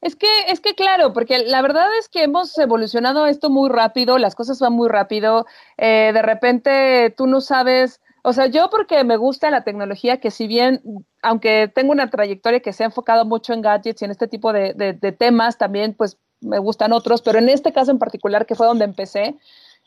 B: Es que, es que claro, porque la verdad es que hemos evolucionado esto muy rápido, las cosas van muy rápido, eh, de repente tú no sabes, o sea, yo porque me gusta la tecnología, que si bien, aunque tengo una trayectoria que se ha enfocado mucho en gadgets y en este tipo de, temas, también pues me gustan otros, pero en este caso en particular, que fue donde empecé,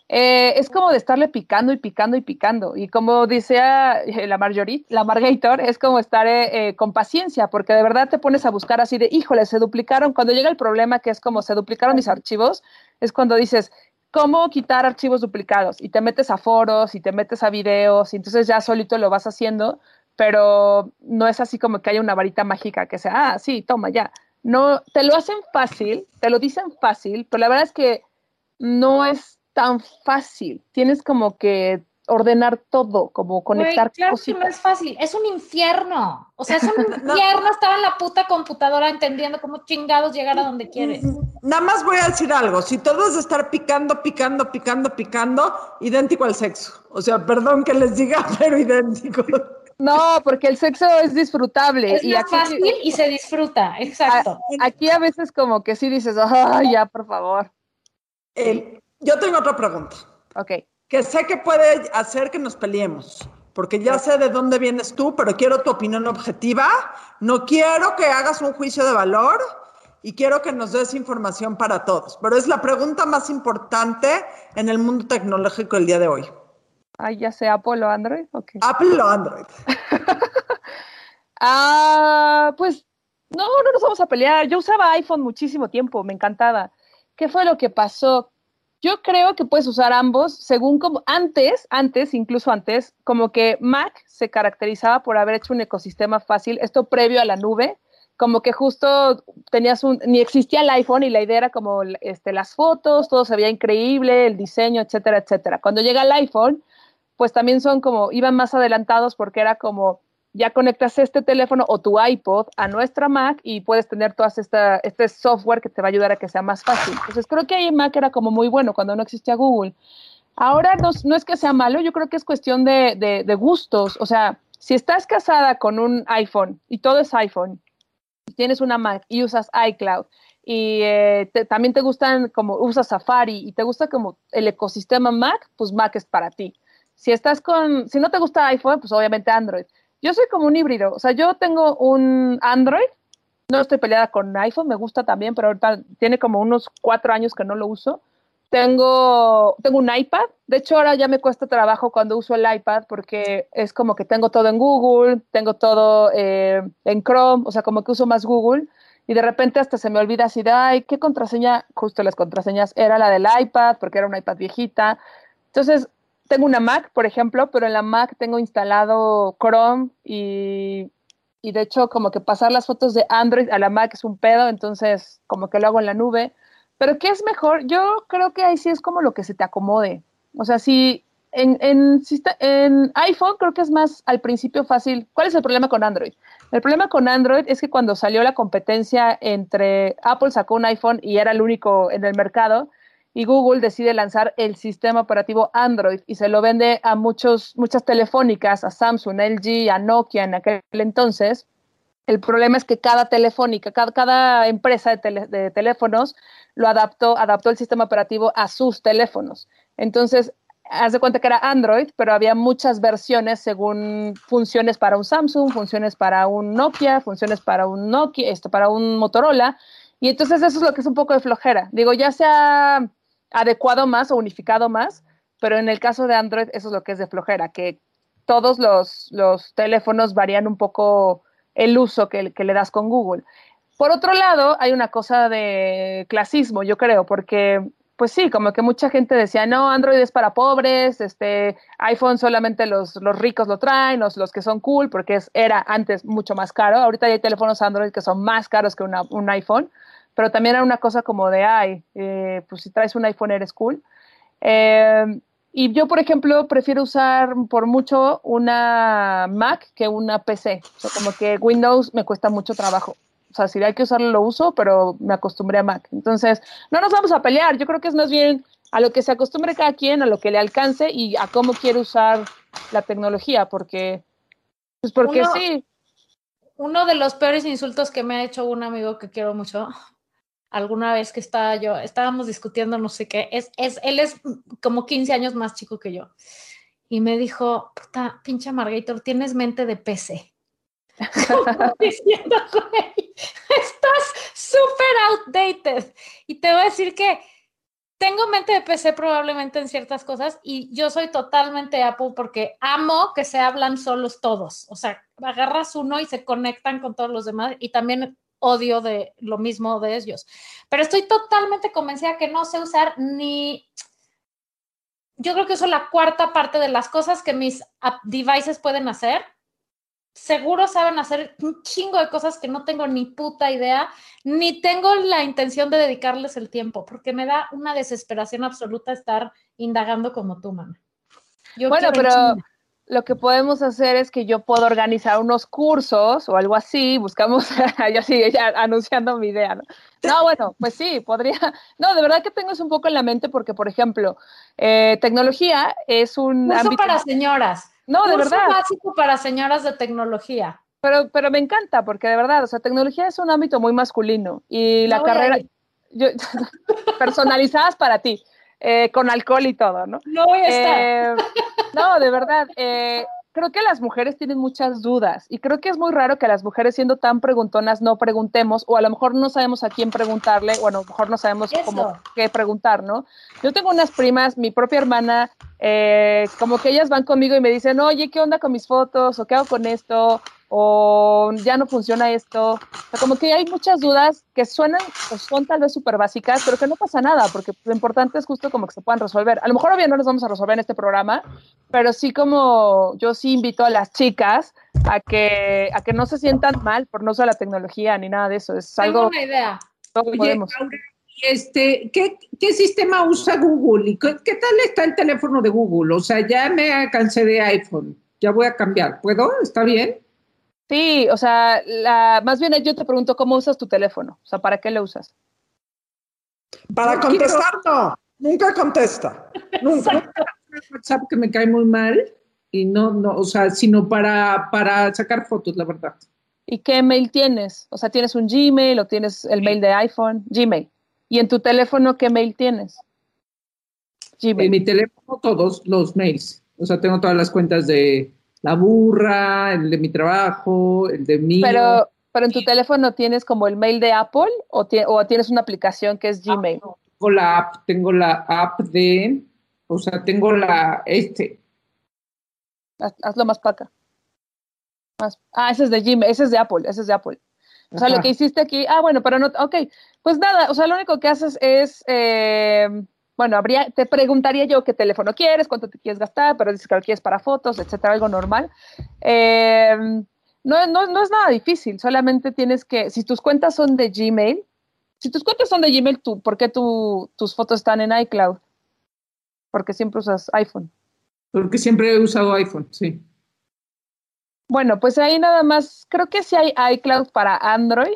B: eh, es como de estarle picando y picando y picando. Y como decía la Marjorie, la Margator, es como estar eh, eh, con paciencia, porque de verdad te pones a buscar así de, híjole, se duplicaron. Cuando llega el problema, que es como se duplicaron mis archivos, es cuando dices, ¿cómo quitar archivos duplicados? Y te metes a foros y te metes a videos y entonces ya solito lo vas haciendo, pero no es así como que haya una varita mágica que sea, ah, sí, toma, ya. No, te lo hacen fácil, te lo dicen fácil, pero la verdad es que no es tan fácil. Tienes como que ordenar todo, como conectar
I: claro
B: cositas.
I: que no es fácil, es un infierno. O sea, es un infierno estar en la puta computadora entendiendo cómo chingados llegar a donde quieres.
G: Nada más voy a decir algo. Si todo es de estar picando, picando, picando, picando, idéntico al sexo. O sea, perdón que les diga, pero idéntico.
B: No, porque el sexo es disfrutable.
I: Es
B: y
I: más
B: aquí,
I: fácil y se disfruta, exacto.
B: a- aquí a veces como que sí dices, ay, ya, por favor.
G: Eh, yo tengo otra pregunta.
B: Ok.
G: Que sé que puede hacer que nos peleemos. Porque ya sé de dónde vienes tú, pero quiero tu opinión objetiva. No quiero que hagas un juicio de valor y quiero que nos des información para todos. Pero es la pregunta más importante en el mundo tecnológico el día de hoy.
B: Ay, ya sea Apple o Android.
G: ¿Apple o Android?
B: Ah, pues no, no nos vamos a pelear. Yo usaba iPhone muchísimo tiempo, me encantaba. ¿Qué fue lo que pasó? Yo creo que puedes usar ambos según como antes, antes, incluso antes, como que Mac se caracterizaba por haber hecho un ecosistema fácil, esto previo a la nube, como que justo tenías un, ni existía el iPhone y la idea era como este, las fotos, todo se veía increíble, el diseño, etcétera, etcétera. Cuando llega el iPhone, pues también son como, iban más adelantados porque era como, ya conectas este teléfono o tu iPod a nuestra Mac y puedes tener todo esta, este software que te va a ayudar a que sea más fácil. Entonces creo que ahí Mac era como muy bueno cuando no existía Google. Ahora no, es que sea malo, yo creo que es cuestión de, gustos. O sea, si estás casada con un iPhone y todo es iPhone, tienes una Mac y usas iCloud y eh, también te gustan como usas Safari y te gusta como el ecosistema Mac, pues Mac es para ti. Si estás con, si no te gusta iPhone, pues obviamente Android. Yo soy como un híbrido, o sea, yo tengo un Android, no estoy peleada con iPhone, me gusta también, pero ahorita tiene como unos cuatro años que no lo uso. Tengo, tengo un iPad, de hecho ahora ya me cuesta trabajo cuando uso el iPad porque es como que tengo todo en Google, tengo todo eh, en Chrome, o sea, como que uso más Google y de repente hasta se me olvida así de, ay, ¿qué contraseña? Justo las contraseñas era la del iPad porque era una iPad viejita. Entonces, tengo una Mac, por ejemplo, pero en la Mac tengo instalado Chrome y, y, de hecho como que pasar las fotos de Android a la Mac es un pedo, entonces como que lo hago en la nube. Pero ¿qué es mejor? Yo creo que ahí sí es como lo que se te acomode. O sea, si en, en, si está, en iPhone creo que es más al principio fácil. ¿Cuál es el problema con Android? El problema con Android es que cuando salió la competencia entre Apple sacó un iPhone y era el único en el mercado, y Google decide lanzar el sistema operativo Android y se lo vende a muchos, muchas telefónicas, a Samsung, LG, a Nokia en aquel entonces. El problema es que cada telefónica, cada, empresa de, tele, de, teléfonos lo adaptó, adaptó el sistema operativo a sus teléfonos. Entonces, haz de cuenta que era Android, pero había muchas versiones según funciones para un Samsung, funciones para un Nokia, funciones para un Nokia, esto para un Motorola. Y entonces eso es lo que es un poco de flojera. Digo, ya sea adecuado más o unificado más, pero en el caso de Android eso es lo que es de flojera, que todos los, los teléfonos varían un poco el uso que, le das con Google. Por otro lado, hay una cosa de clasismo, yo creo, porque pues sí, como que mucha gente decía, no, Android es para pobres, este, iPhone solamente los, los ricos lo traen, los, los que son cool, porque es, era antes mucho más caro. Ahorita hay teléfonos Android que son más caros que un iPhone pero también era una cosa como de, ay, eh, pues si traes un iPhone eres cool. Eh, y yo, por ejemplo, prefiero usar por mucho una Mac que una PC. O sea, como que Windows me cuesta mucho trabajo. O sea, si hay que usarlo, lo uso, pero me acostumbré a Mac. Entonces, no nos vamos a pelear. Yo creo que es más bien a lo que se acostumbre cada quien, a lo que le alcance y a cómo quiere usar la tecnología, porque, pues porque
I: uno,
B: sí.
I: Uno de los peores insultos que me ha hecho un amigo que quiero mucho, alguna vez que estaba yo, estábamos discutiendo no sé qué, es, es, él es como 15 años más chico que yo. Y me dijo, puta, pinche Margator, tienes mente de PC. diciendo, güey, estás súper outdated. Y te voy a decir que tengo mente de PC probablemente en ciertas cosas y yo soy totalmente Apple porque amo que se hablan solos todos. O sea, agarras uno y se conectan con todos los demás y también odio de lo mismo de ellos. Pero estoy totalmente convencida que no sé usar ni... Yo creo que uso la cuarta parte de las cosas que mis devices pueden hacer. Seguro saben hacer un chingo de cosas que no tengo ni puta idea, ni tengo la intención de dedicarles el tiempo, porque me da una desesperación absoluta estar indagando como tú, mamá. Yo
B: Bueno, pero
I: chisme.
B: Lo que podemos hacer es que yo puedo organizar unos cursos o algo así, buscamos, yo sí, ya anunciando mi idea, ¿no? No, bueno, pues sí, podría, no, de verdad que tengo eso un poco en la mente porque, por ejemplo, eh, tecnología es un
I: Curso
B: ámbito...
I: para señoras.
B: No, de verdad.
I: básico para señoras de tecnología.
B: Pero, pero me encanta porque de verdad, o sea, tecnología es un ámbito muy masculino y la
I: No
B: carrera, yo, personalizadas para ti, eh, con alcohol y todo, ¿no?
I: No voy a estar.
B: Eh, no, de verdad, eh, creo que las mujeres tienen muchas dudas y creo que es muy raro que las mujeres siendo tan preguntonas no preguntemos o a lo mejor no sabemos a quién preguntarle o a lo mejor no sabemos
I: Eso.
B: cómo qué preguntar, ¿no? Yo tengo unas primas, mi propia hermana, eh, como que ellas van conmigo y me dicen, oye, ¿qué onda con mis fotos? ¿O qué hago con esto? ¿O ya no funciona esto? O sea, como que hay muchas dudas que suenan o son tal vez súper básicas, pero que no pasa nada, porque lo importante es justo como que se puedan resolver. A lo mejor obviamente no los vamos a resolver en este programa, pero sí como yo sí invito a las chicas a que, a que no se sientan mal por no usar la tecnología ni nada de eso. Es
I: Tengo
B: algo
I: una idea.
H: Oye,
B: podemos.
H: Laura, y este, ¿qué, ¿qué sistema usa Google? ¿Y qué, qué tal está el teléfono de Google? O sea, ya me cansé de iPhone. Ya voy a cambiar. ¿Puedo? ¿Está bien?
B: Sí, o sea, la, más bien yo te pregunto cómo usas tu teléfono, o sea, ¿para qué lo usas?
G: Para
H: No
G: contestar, no. Nunca contesta. Nunca.
H: WhatsApp que me cae muy mal y no, no, o sea, sino para, para sacar fotos, la verdad.
B: ¿Y qué mail tienes? O sea, ¿tienes un Gmail o tienes el mail de iPhone? Gmail. ¿Y en tu teléfono qué mail tienes?
H: En
B: Gmail.
H: mi teléfono todos los mails. O sea, tengo todas las cuentas de la burra, el de mi trabajo, el de mi.
B: Pero, pero en tu teléfono tienes como el mail de Apple o, o tienes una aplicación que es Gmail.
H: Tengo la app, tengo la app de, o sea, tengo la, este,
B: Haz- hazlo más para acá. Más- Ah, ese es de Gmail, ese es de Apple, ese es de Apple. O sea, lo que hiciste aquí, ah, bueno, pero no, ok, pues nada, o sea, lo único que haces es, eh, bueno, habría, te preguntaría yo qué teléfono quieres, cuánto te quieres gastar, pero dices que lo quieres para fotos, etcétera, algo normal. Eh, no, no, no es nada difícil, solamente tienes que, si tus cuentas son de Gmail, si tus cuentas son de Gmail, tú, ¿por qué tu- tus fotos están en iCloud? Porque siempre usas iPhone.
H: porque siempre he usado iPhone, sí.
B: Bueno, pues ahí nada más, creo que sí hay iCloud para Android,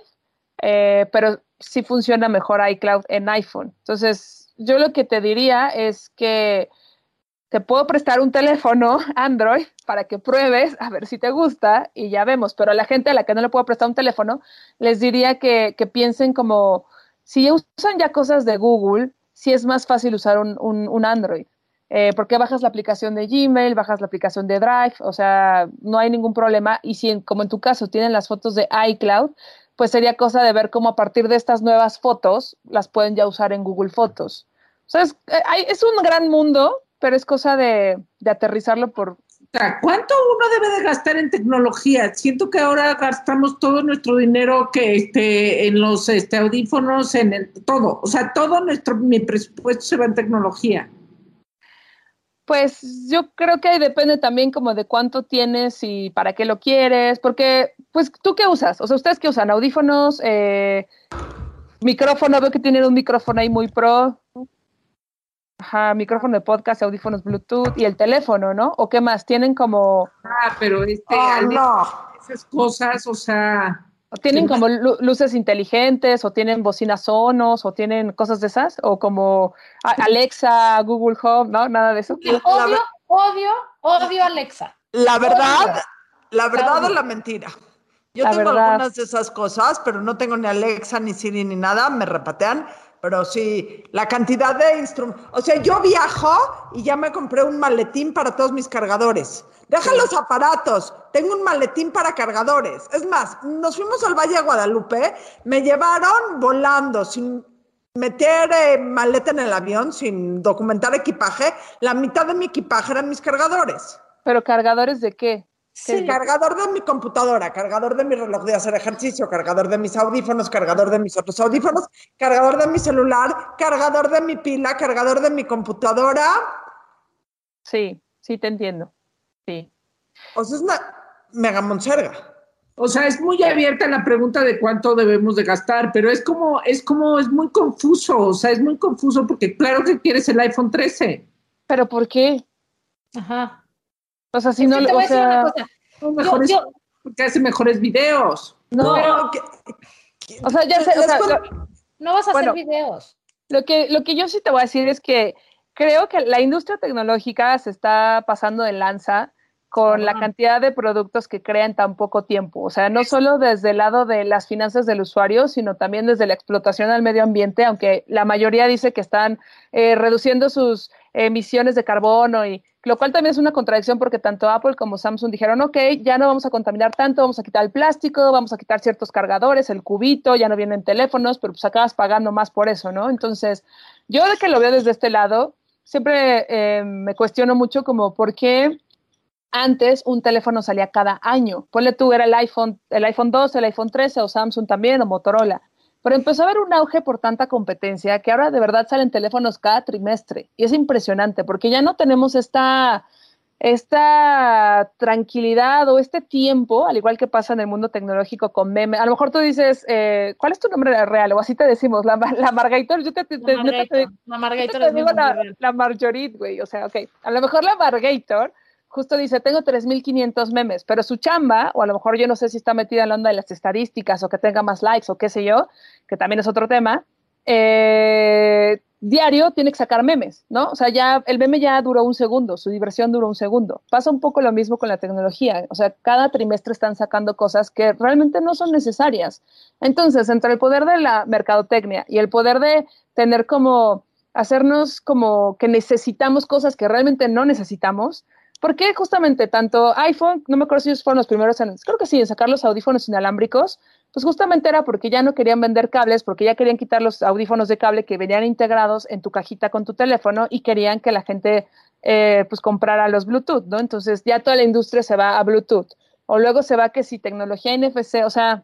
B: eh, pero sí funciona mejor iCloud en iPhone. Entonces, yo lo que te diría es que te puedo prestar un teléfono Android para que pruebes a ver si te gusta y ya vemos. Pero a la gente a la que no le puedo prestar un teléfono, les diría que, que piensen como, si usan ya cosas de Google, sí es más fácil usar un, un- Android. Eh, porque bajas la aplicación de Gmail, bajas la aplicación de Drive, o sea, no hay ningún problema. Y si, como en tu caso, tienen las fotos de iCloud, pues sería cosa de ver cómo a partir de estas nuevas fotos las pueden ya usar en Google Fotos. O sea, es, eh, hay- es un gran mundo, pero es cosa de, de aterrizarlo por...
H: O sea, ¿cuánto uno debe de gastar en tecnología? Siento que ahora gastamos todo nuestro dinero que este en los este, audífonos, en el todo, o sea, todo nuestro mi presupuesto se va en tecnología.
B: Pues yo creo que ahí depende también como de cuánto tienes y para qué lo quieres, porque, pues, ¿tú qué usas? O sea, ¿ustedes qué usan? ¿Audífonos? Eh, micrófono, veo que tienen un micrófono ahí muy pro. Ajá, micrófono de podcast, audífonos Bluetooth y el teléfono, ¿no? ¿O qué más? ¿Tienen como,
H: Ah, pero este
G: Oh, no.
H: esas cosas, o sea,
B: o tienen como lu- luces inteligentes, o tienen bocinas sonos, o tienen cosas de esas? ¿O como Alexa, Google Home, no? Nada de eso.
I: Odio, odio, odio Alexa.
G: La verdad, la verdad o la mentira. Yo
B: La
G: tengo
B: verdad.
G: algunas de esas cosas, pero no tengo ni Alexa, ni Siri, ni nada, me repatean. Pero sí, la cantidad de instrumentos. O sea, yo viajo y ya me compré un maletín para todos mis cargadores. Deja los aparatos, tengo un maletín para cargadores. Es más, nos fuimos al Valle de Guadalupe, me llevaron volando sin meter eh, maleta en el avión, sin documentar equipaje. La mitad de mi equipaje eran mis cargadores.
B: ¿Pero cargadores de qué?
G: Sí, cargador de mi computadora, cargador de mi reloj de hacer ejercicio, cargador de mis audífonos, cargador de mis otros audífonos, cargador de mi celular, cargador de mi pila, cargador de mi computadora.
B: Sí, sí, te entiendo. Sí.
G: O sea, es una mega monserga.
H: o sea, es muy abierta la pregunta de cuánto debemos de gastar, pero es como, es como, es muy confuso, o sea, es muy confuso porque claro que quieres el iPhone 13.
B: ¿Pero por qué?
I: Ajá.
B: O sea, si
I: Es
B: no,
I: que te
B: o
I: voy a decir una cosa.
H: Mejores,
I: yo-
H: porque hace mejores videos.
B: no,
G: Pero
B: o sea, ya sé, o
G: les
B: sea,
G: cuento-
B: lo-
I: No vas a
B: Bueno.
I: hacer videos.
B: Lo que, lo que yo sí te voy a decir es que creo que la industria tecnológica se está pasando de lanza con la cantidad de productos que crea en tan poco tiempo. O sea, no solo desde el lado de las finanzas del usuario, sino también desde la explotación al medio ambiente, aunque la mayoría dice que están eh, reduciendo sus emisiones de carbono y lo cual también es una contradicción porque tanto Apple como Samsung dijeron, ok, ya no vamos a contaminar tanto, vamos a quitar el plástico, vamos a quitar ciertos cargadores, el cubito, ya no vienen teléfonos, pero pues acabas pagando más por eso, ¿no? Entonces, yo de que lo veo desde este lado, siempre eh, me cuestiono mucho como por qué antes un teléfono salía cada año. Ponle tú, era el iPhone, el iPhone 12, el iPhone 13 o Samsung también o Motorola. Pero empezó a haber un auge por tanta competencia que ahora de verdad salen teléfonos cada trimestre. Y es impresionante porque ya no tenemos esta, esta tranquilidad o este tiempo, al igual que pasa en el mundo tecnológico con memes. A lo mejor tú dices, eh, ¿cuál es tu nombre real? O así te decimos, la, la Margator. Yo te, te-
I: La
B: neta te-
I: Margator. La Margator
B: yo te
I: es
B: digo la, la Marjorie, güey. O sea, ok. A lo mejor la Margator justo dice, tengo 3.500 memes, pero su chamba, o a lo mejor yo no sé si está metida en la onda de las estadísticas o que tenga más likes o qué sé yo, que también es otro tema, eh, diario tiene que sacar memes, ¿no? O sea, ya el meme ya duró un segundo, su diversión duró un segundo. Pasa un poco lo mismo con la tecnología, o sea, cada trimestre están sacando cosas que realmente no son necesarias. Entonces, entre el poder de la mercadotecnia y el poder de tener como hacernos como que necesitamos cosas que realmente no necesitamos, ¿Por qué justamente tanto iPhone, no me acuerdo si ellos fueron los primeros en, creo que sí, en sacar los audífonos inalámbricos, pues justamente era porque ya no querían vender cables, porque ya querían quitar los audífonos de cable que venían integrados en tu cajita con tu teléfono y querían que la gente eh, pues comprara los Bluetooth, ¿no? Entonces ya toda la industria se va a Bluetooth. O luego se va que si tecnología NFC, o sea,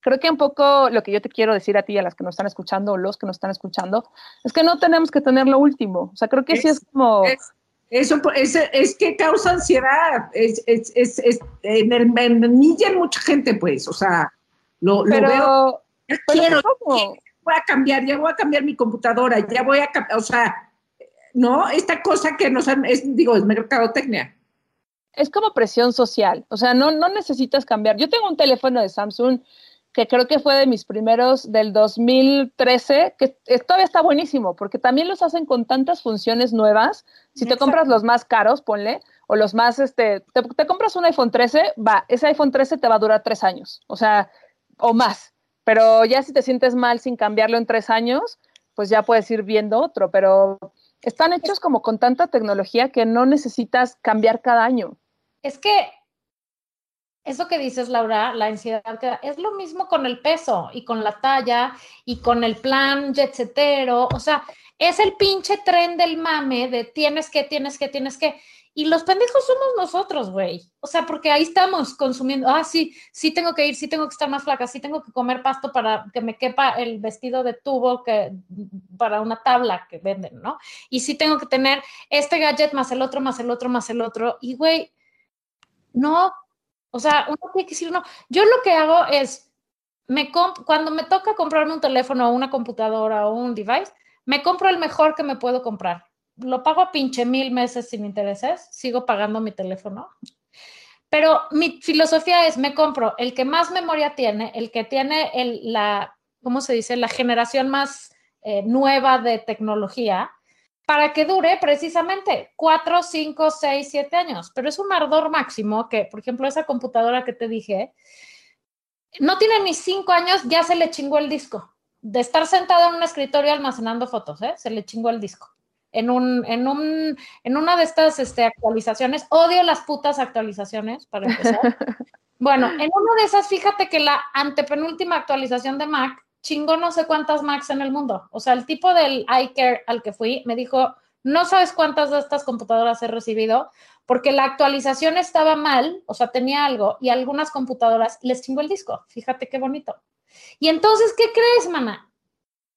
B: creo que un poco lo que yo te quiero decir a ti, a las que nos están escuchando o los que nos están escuchando, es que no tenemos que tener lo último. O sea, creo que sí es como...
H: Es, eso es, es que causa ansiedad. Es, es, es, es- en, el, en mucha gente, pues, o sea, lo, lo
B: pero,
H: veo. Ya
B: pero
H: quiero,
B: ¿cómo?
H: voy a cambiar, ya voy a cambiar mi computadora, ya voy a o sea, no, esta cosa que nos han, es, digo, es mercadotecnia.
B: es como presión social. O sea, no, no necesitas cambiar. Yo tengo un teléfono de Samsung que creo que fue de mis primeros del 2013, que todavía está buenísimo, porque también los hacen con tantas funciones nuevas. Si te
I: Exacto.
B: compras los más caros, ponle, o los más, este, te, te compras un iPhone 13, va, ese iPhone 13 te va a durar tres años, o sea, o más. Pero ya si te sientes mal sin cambiarlo en tres años, pues ya puedes ir viendo otro, pero están hechos como con tanta tecnología que no necesitas cambiar cada año.
I: Es que eso que dices, Laura, la ansiedad que es lo mismo con el peso y con la talla y con el plan jet setero. O sea, es el pinche tren del mame de tienes que, tienes que, tienes que. Y los pendejos somos nosotros, güey. O sea, porque ahí estamos consumiendo. Ah, sí, sí tengo que ir, sí tengo que estar más flaca, sí tengo que comer pasto para que me quepa el vestido de tubo que para una tabla que venden, ¿no? Y sí tengo que tener este gadget más el otro, más el otro, más el otro. Y, güey, no, o sea, uno tiene que decir no. Yo lo que hago es, me cuando me toca comprarme un teléfono o una computadora o un device, me compro el mejor que me puedo comprar. Lo pago a pinche mil meses sin intereses, sigo pagando mi teléfono. Pero mi filosofía es, me compro el que más memoria tiene, el que tiene el, la, ¿cómo se dice? La generación más eh, nueva de tecnología, para que dure precisamente cuatro, cinco, seis, siete años. Pero es un ardor máximo que, por ejemplo, esa computadora que te dije, no tiene ni cinco años, ya se le chingó el disco. De estar sentada en un escritorio almacenando fotos, ¿eh? se le chingó el disco. En, un, en, un, en una de estas este, actualizaciones, odio las putas actualizaciones, para empezar. bueno, en una de esas, fíjate que la antepenúltima actualización de Mac chingó no sé cuántas Macs en el mundo. O sea, el tipo del iCare al que fui me dijo, no sabes cuántas de estas computadoras he recibido, porque la actualización estaba mal, o sea, tenía algo, y algunas computadoras les chingó el disco. Fíjate qué bonito. Y entonces, ¿qué crees, mana?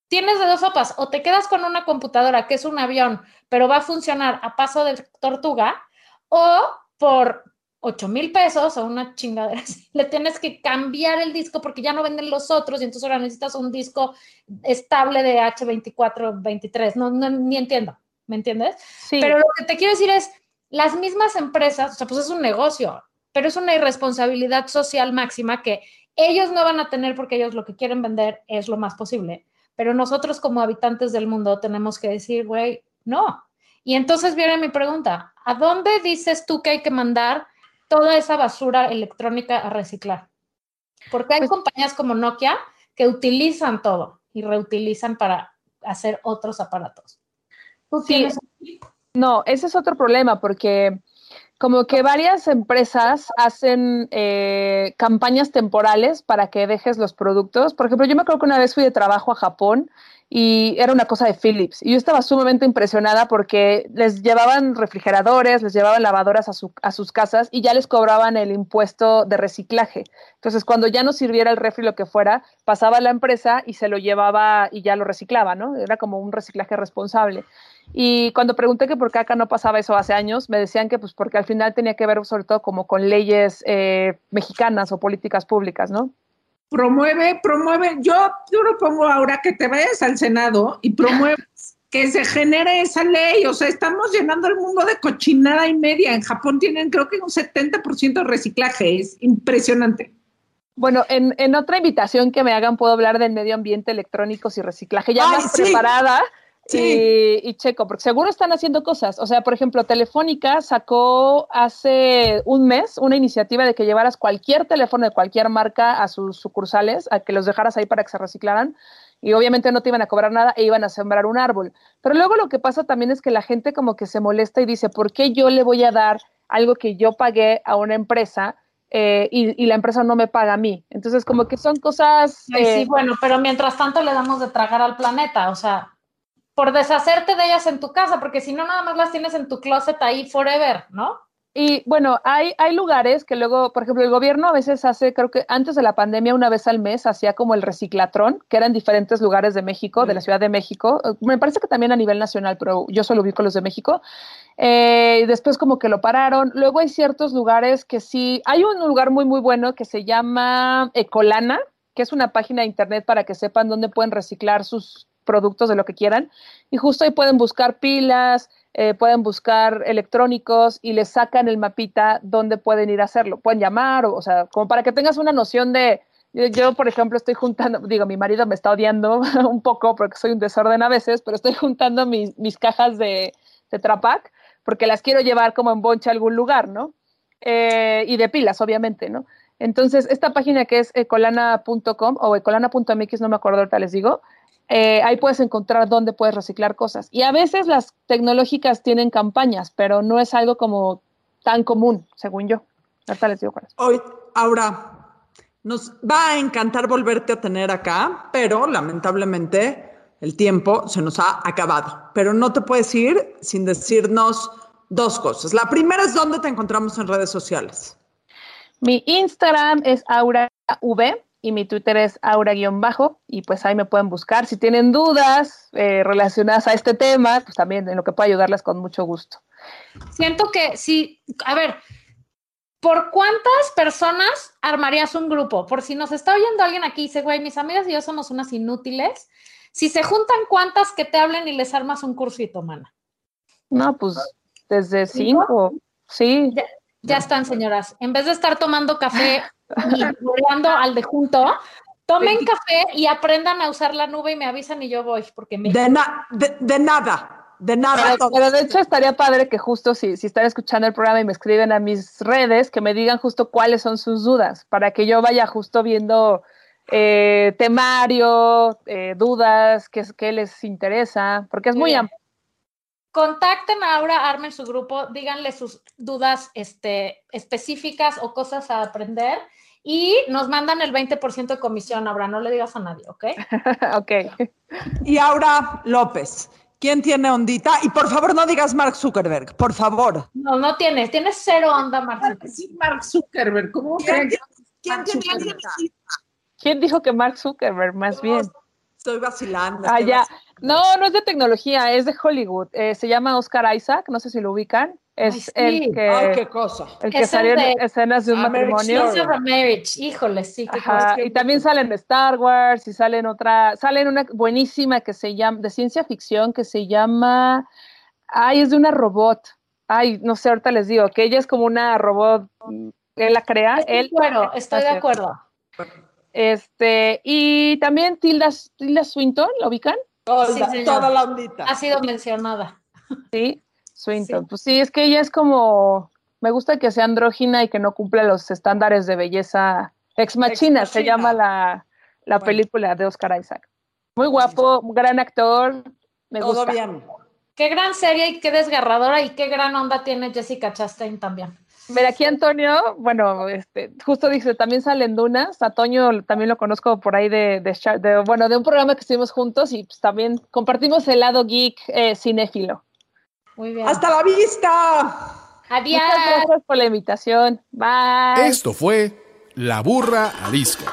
I: Tienes de dos sopas, o te quedas con una computadora que es un avión, pero va a funcionar a paso de tortuga, o por 8 mil pesos o una chingadera le tienes que cambiar el disco porque ya no venden los otros y entonces ahora necesitas un disco estable de H24, 23, no, no ni entiendo. ¿me entiendes?
B: Sí.
I: Pero lo que te quiero decir es, las mismas empresas, o sea, pues es un negocio, pero es una irresponsabilidad social máxima que ellos no van a tener porque ellos lo que quieren vender es lo más posible. Pero nosotros como habitantes del mundo tenemos que decir, güey, no. Y entonces viene mi pregunta, ¿a dónde dices tú que hay que mandar toda esa basura electrónica a reciclar? Porque hay
B: Pues-
I: compañías como Nokia que utilizan todo y reutilizan para hacer otros aparatos. ¿Tú
B: Sí, No, ese es otro problema porque como que varias empresas hacen eh, campañas temporales para que dejes los productos. Por ejemplo, yo me acuerdo que una vez fui de trabajo a Japón y era una cosa de Philips. Y yo estaba sumamente impresionada porque les llevaban refrigeradores, les llevaban lavadoras a, su- a sus casas y ya les cobraban el impuesto de reciclaje. Entonces, cuando ya no sirviera el refri, lo que fuera, pasaba a la empresa y se lo llevaba y ya lo reciclaba, ¿no? Era como un reciclaje responsable. Y cuando pregunté que por qué acá no pasaba eso hace años, me decían que pues porque al final tenía que ver sobre todo como con leyes eh, mexicanas o políticas públicas, ¿no?
H: Promueve, promueve, yo, propongo ahora que te vayas al Senado y promueves que se genere esa ley, o sea, estamos llenando el mundo de cochinada y media, en Japón tienen creo que un 70% de reciclaje, es impresionante.
B: Bueno, en, en otra invitación que me hagan puedo hablar del medio ambiente, electrónicos y reciclaje, ya
G: Ay,
B: más
G: sí.
B: preparada.
G: Sí.
B: Y, y checo, porque seguro están haciendo cosas. O sea, por ejemplo, Telefónica sacó hace un mes una iniciativa de que llevaras cualquier teléfono de cualquier marca a sus sucursales, a que los dejaras ahí para que se reciclaran. Y obviamente no te iban a cobrar nada e iban a sembrar un árbol. Pero luego lo que pasa también es que la gente como que se molesta y dice, ¿por qué yo le voy a dar algo que yo pagué a una empresa eh, y, y la empresa no me paga a mí? Entonces como que son cosas... Eh,
I: sí, bueno, pero mientras tanto le damos de tragar al planeta, o sea, por deshacerte de ellas en tu casa, porque si no, nada más las tienes en tu closet ahí forever, ¿no?
B: Y bueno, hay, hay lugares que luego, por ejemplo, el gobierno a veces hace, creo que antes de la pandemia, una vez al mes, hacía como el reciclatrón, que era en diferentes lugares de México, de la Ciudad de México. Me parece que también a nivel nacional, pero yo solo ubico los de México. Eh, y después como que lo pararon. Luego hay ciertos lugares que sí, hay un lugar muy, muy bueno que se llama Ecolana, que es una página de internet para que sepan dónde pueden reciclar sus productos de lo que quieran. Y justo ahí pueden buscar pilas, eh, pueden buscar electrónicos y les sacan el mapita dónde pueden ir a hacerlo. Pueden llamar, o, o sea, como para que tengas una noción de, yo, yo, por ejemplo, estoy juntando, digo, mi marido me está odiando un poco porque soy un desorden a veces, pero estoy juntando mis, mis cajas de, de Trapac porque las quiero llevar como en boncha a algún lugar, ¿no? Eh, y de pilas, obviamente, ¿no? Entonces, esta página que es ecolana.com o ecolana.mx, no me acuerdo ahorita les digo, eh, ahí puedes encontrar dónde puedes reciclar cosas. Y a veces las tecnológicas tienen campañas, pero no es algo como tan común, según yo. Ahorita les digo cuál es.
G: Hoy, Aura, nos va a encantar volverte a tener acá, pero lamentablemente el tiempo se nos ha acabado. Pero no te puedes ir sin decirnos dos cosas. La primera es dónde te encontramos en redes sociales.
B: Mi Instagram es AuraV y mi Twitter es aura-bajo y pues ahí me pueden buscar. Si tienen dudas eh, relacionadas a este tema, pues también en lo que pueda ayudarles con mucho gusto.
I: Siento que sí, a ver, ¿por cuántas personas armarías un grupo? Por si nos está oyendo alguien aquí y dice, güey, mis amigas y yo somos unas inútiles. Si se juntan, ¿cuántas que te hablen y les armas un cursito, mana?
B: No, pues desde cinco, sí.
I: Ya, ya están, señoras. En vez de estar tomando café y volando al de junto, tomen café y aprendan a usar la nube y me avisan y yo voy, porque me...
G: De, na de, de nada, de nada.
B: Pero, pero, de hecho estaría padre que justo si, si están escuchando el programa y me escriben a mis redes, que me digan justo cuáles son sus dudas, para que yo vaya justo viendo eh, temario, eh, dudas, qué, qué les interesa, porque es muy amplio.
I: Contacten a Aura, armen su grupo, díganle sus dudas este, específicas o cosas a aprender y nos mandan el 20% de comisión, Aura, no le digas a nadie, ¿ok?
B: ok.
G: Y Aura López, ¿quién tiene ondita? Y por favor no digas Mark Zuckerberg, por favor.
I: No, no tienes, tienes cero onda, Mark Zuckerberg.
H: sí, Mark Zuckerberg, ¿cómo
G: ¿Quién, quién
H: Mark
G: tiene
H: Zuckerberg?
G: ondita?
B: ¿Quién dijo que Mark Zuckerberg, más bien?
G: Estoy vacilando.
B: Ah,
G: estoy
B: ya.
G: vacilando.
B: No, no es de tecnología, es de Hollywood. Eh, se llama Oscar Isaac, no sé si lo ubican. Es
I: Ay, sí.
B: el que,
G: Ay, qué cosa.
B: el que
I: Es el
B: salió en
I: de
B: escenas de un matrimonio.
I: Marriage, híjole, sí. qué cosa.
B: y también salen de Star Wars y salen otra, salen una buenísima que se llama, de ciencia ficción que se llama Ay, es de una robot. Ay, no sé, ahorita les digo, que ella es como una robot, mm, él la crea,
I: Estoy de
B: él.
I: acuerdo, estoy de
B: es.
I: acuerdo.
B: Este, y también Tilda, Tilda Swinton, ¿la ubican?
G: Toda,
I: Sí,
G: toda la ondita.
I: Ha sido mencionada.
B: Sí, Swinton. Pues sí, es que ella es como, me gusta que sea andrógina y que no cumple los estándares de belleza. Ex Machina
G: Ex
B: se llama la, la
G: Bueno.
B: película de Oscar Isaac. Muy guapo, gran actor, me
G: Todo
B: gusta.
G: bien.
I: Qué gran serie y qué desgarradora y qué gran onda tiene Jessica Chastain también.
B: Mira, aquí Antonio, bueno, este, justo dice, también salen Dunas. A Toño también lo conozco por ahí de, de, Sha- de- bueno, de un programa que estuvimos juntos y pues también compartimos el lado geek eh, cinéfilo.
I: Muy bien.
G: Hasta la vista.
I: Adiós.
B: Muchas gracias por la invitación. Bye.
E: Esto fue La Burra Arisca.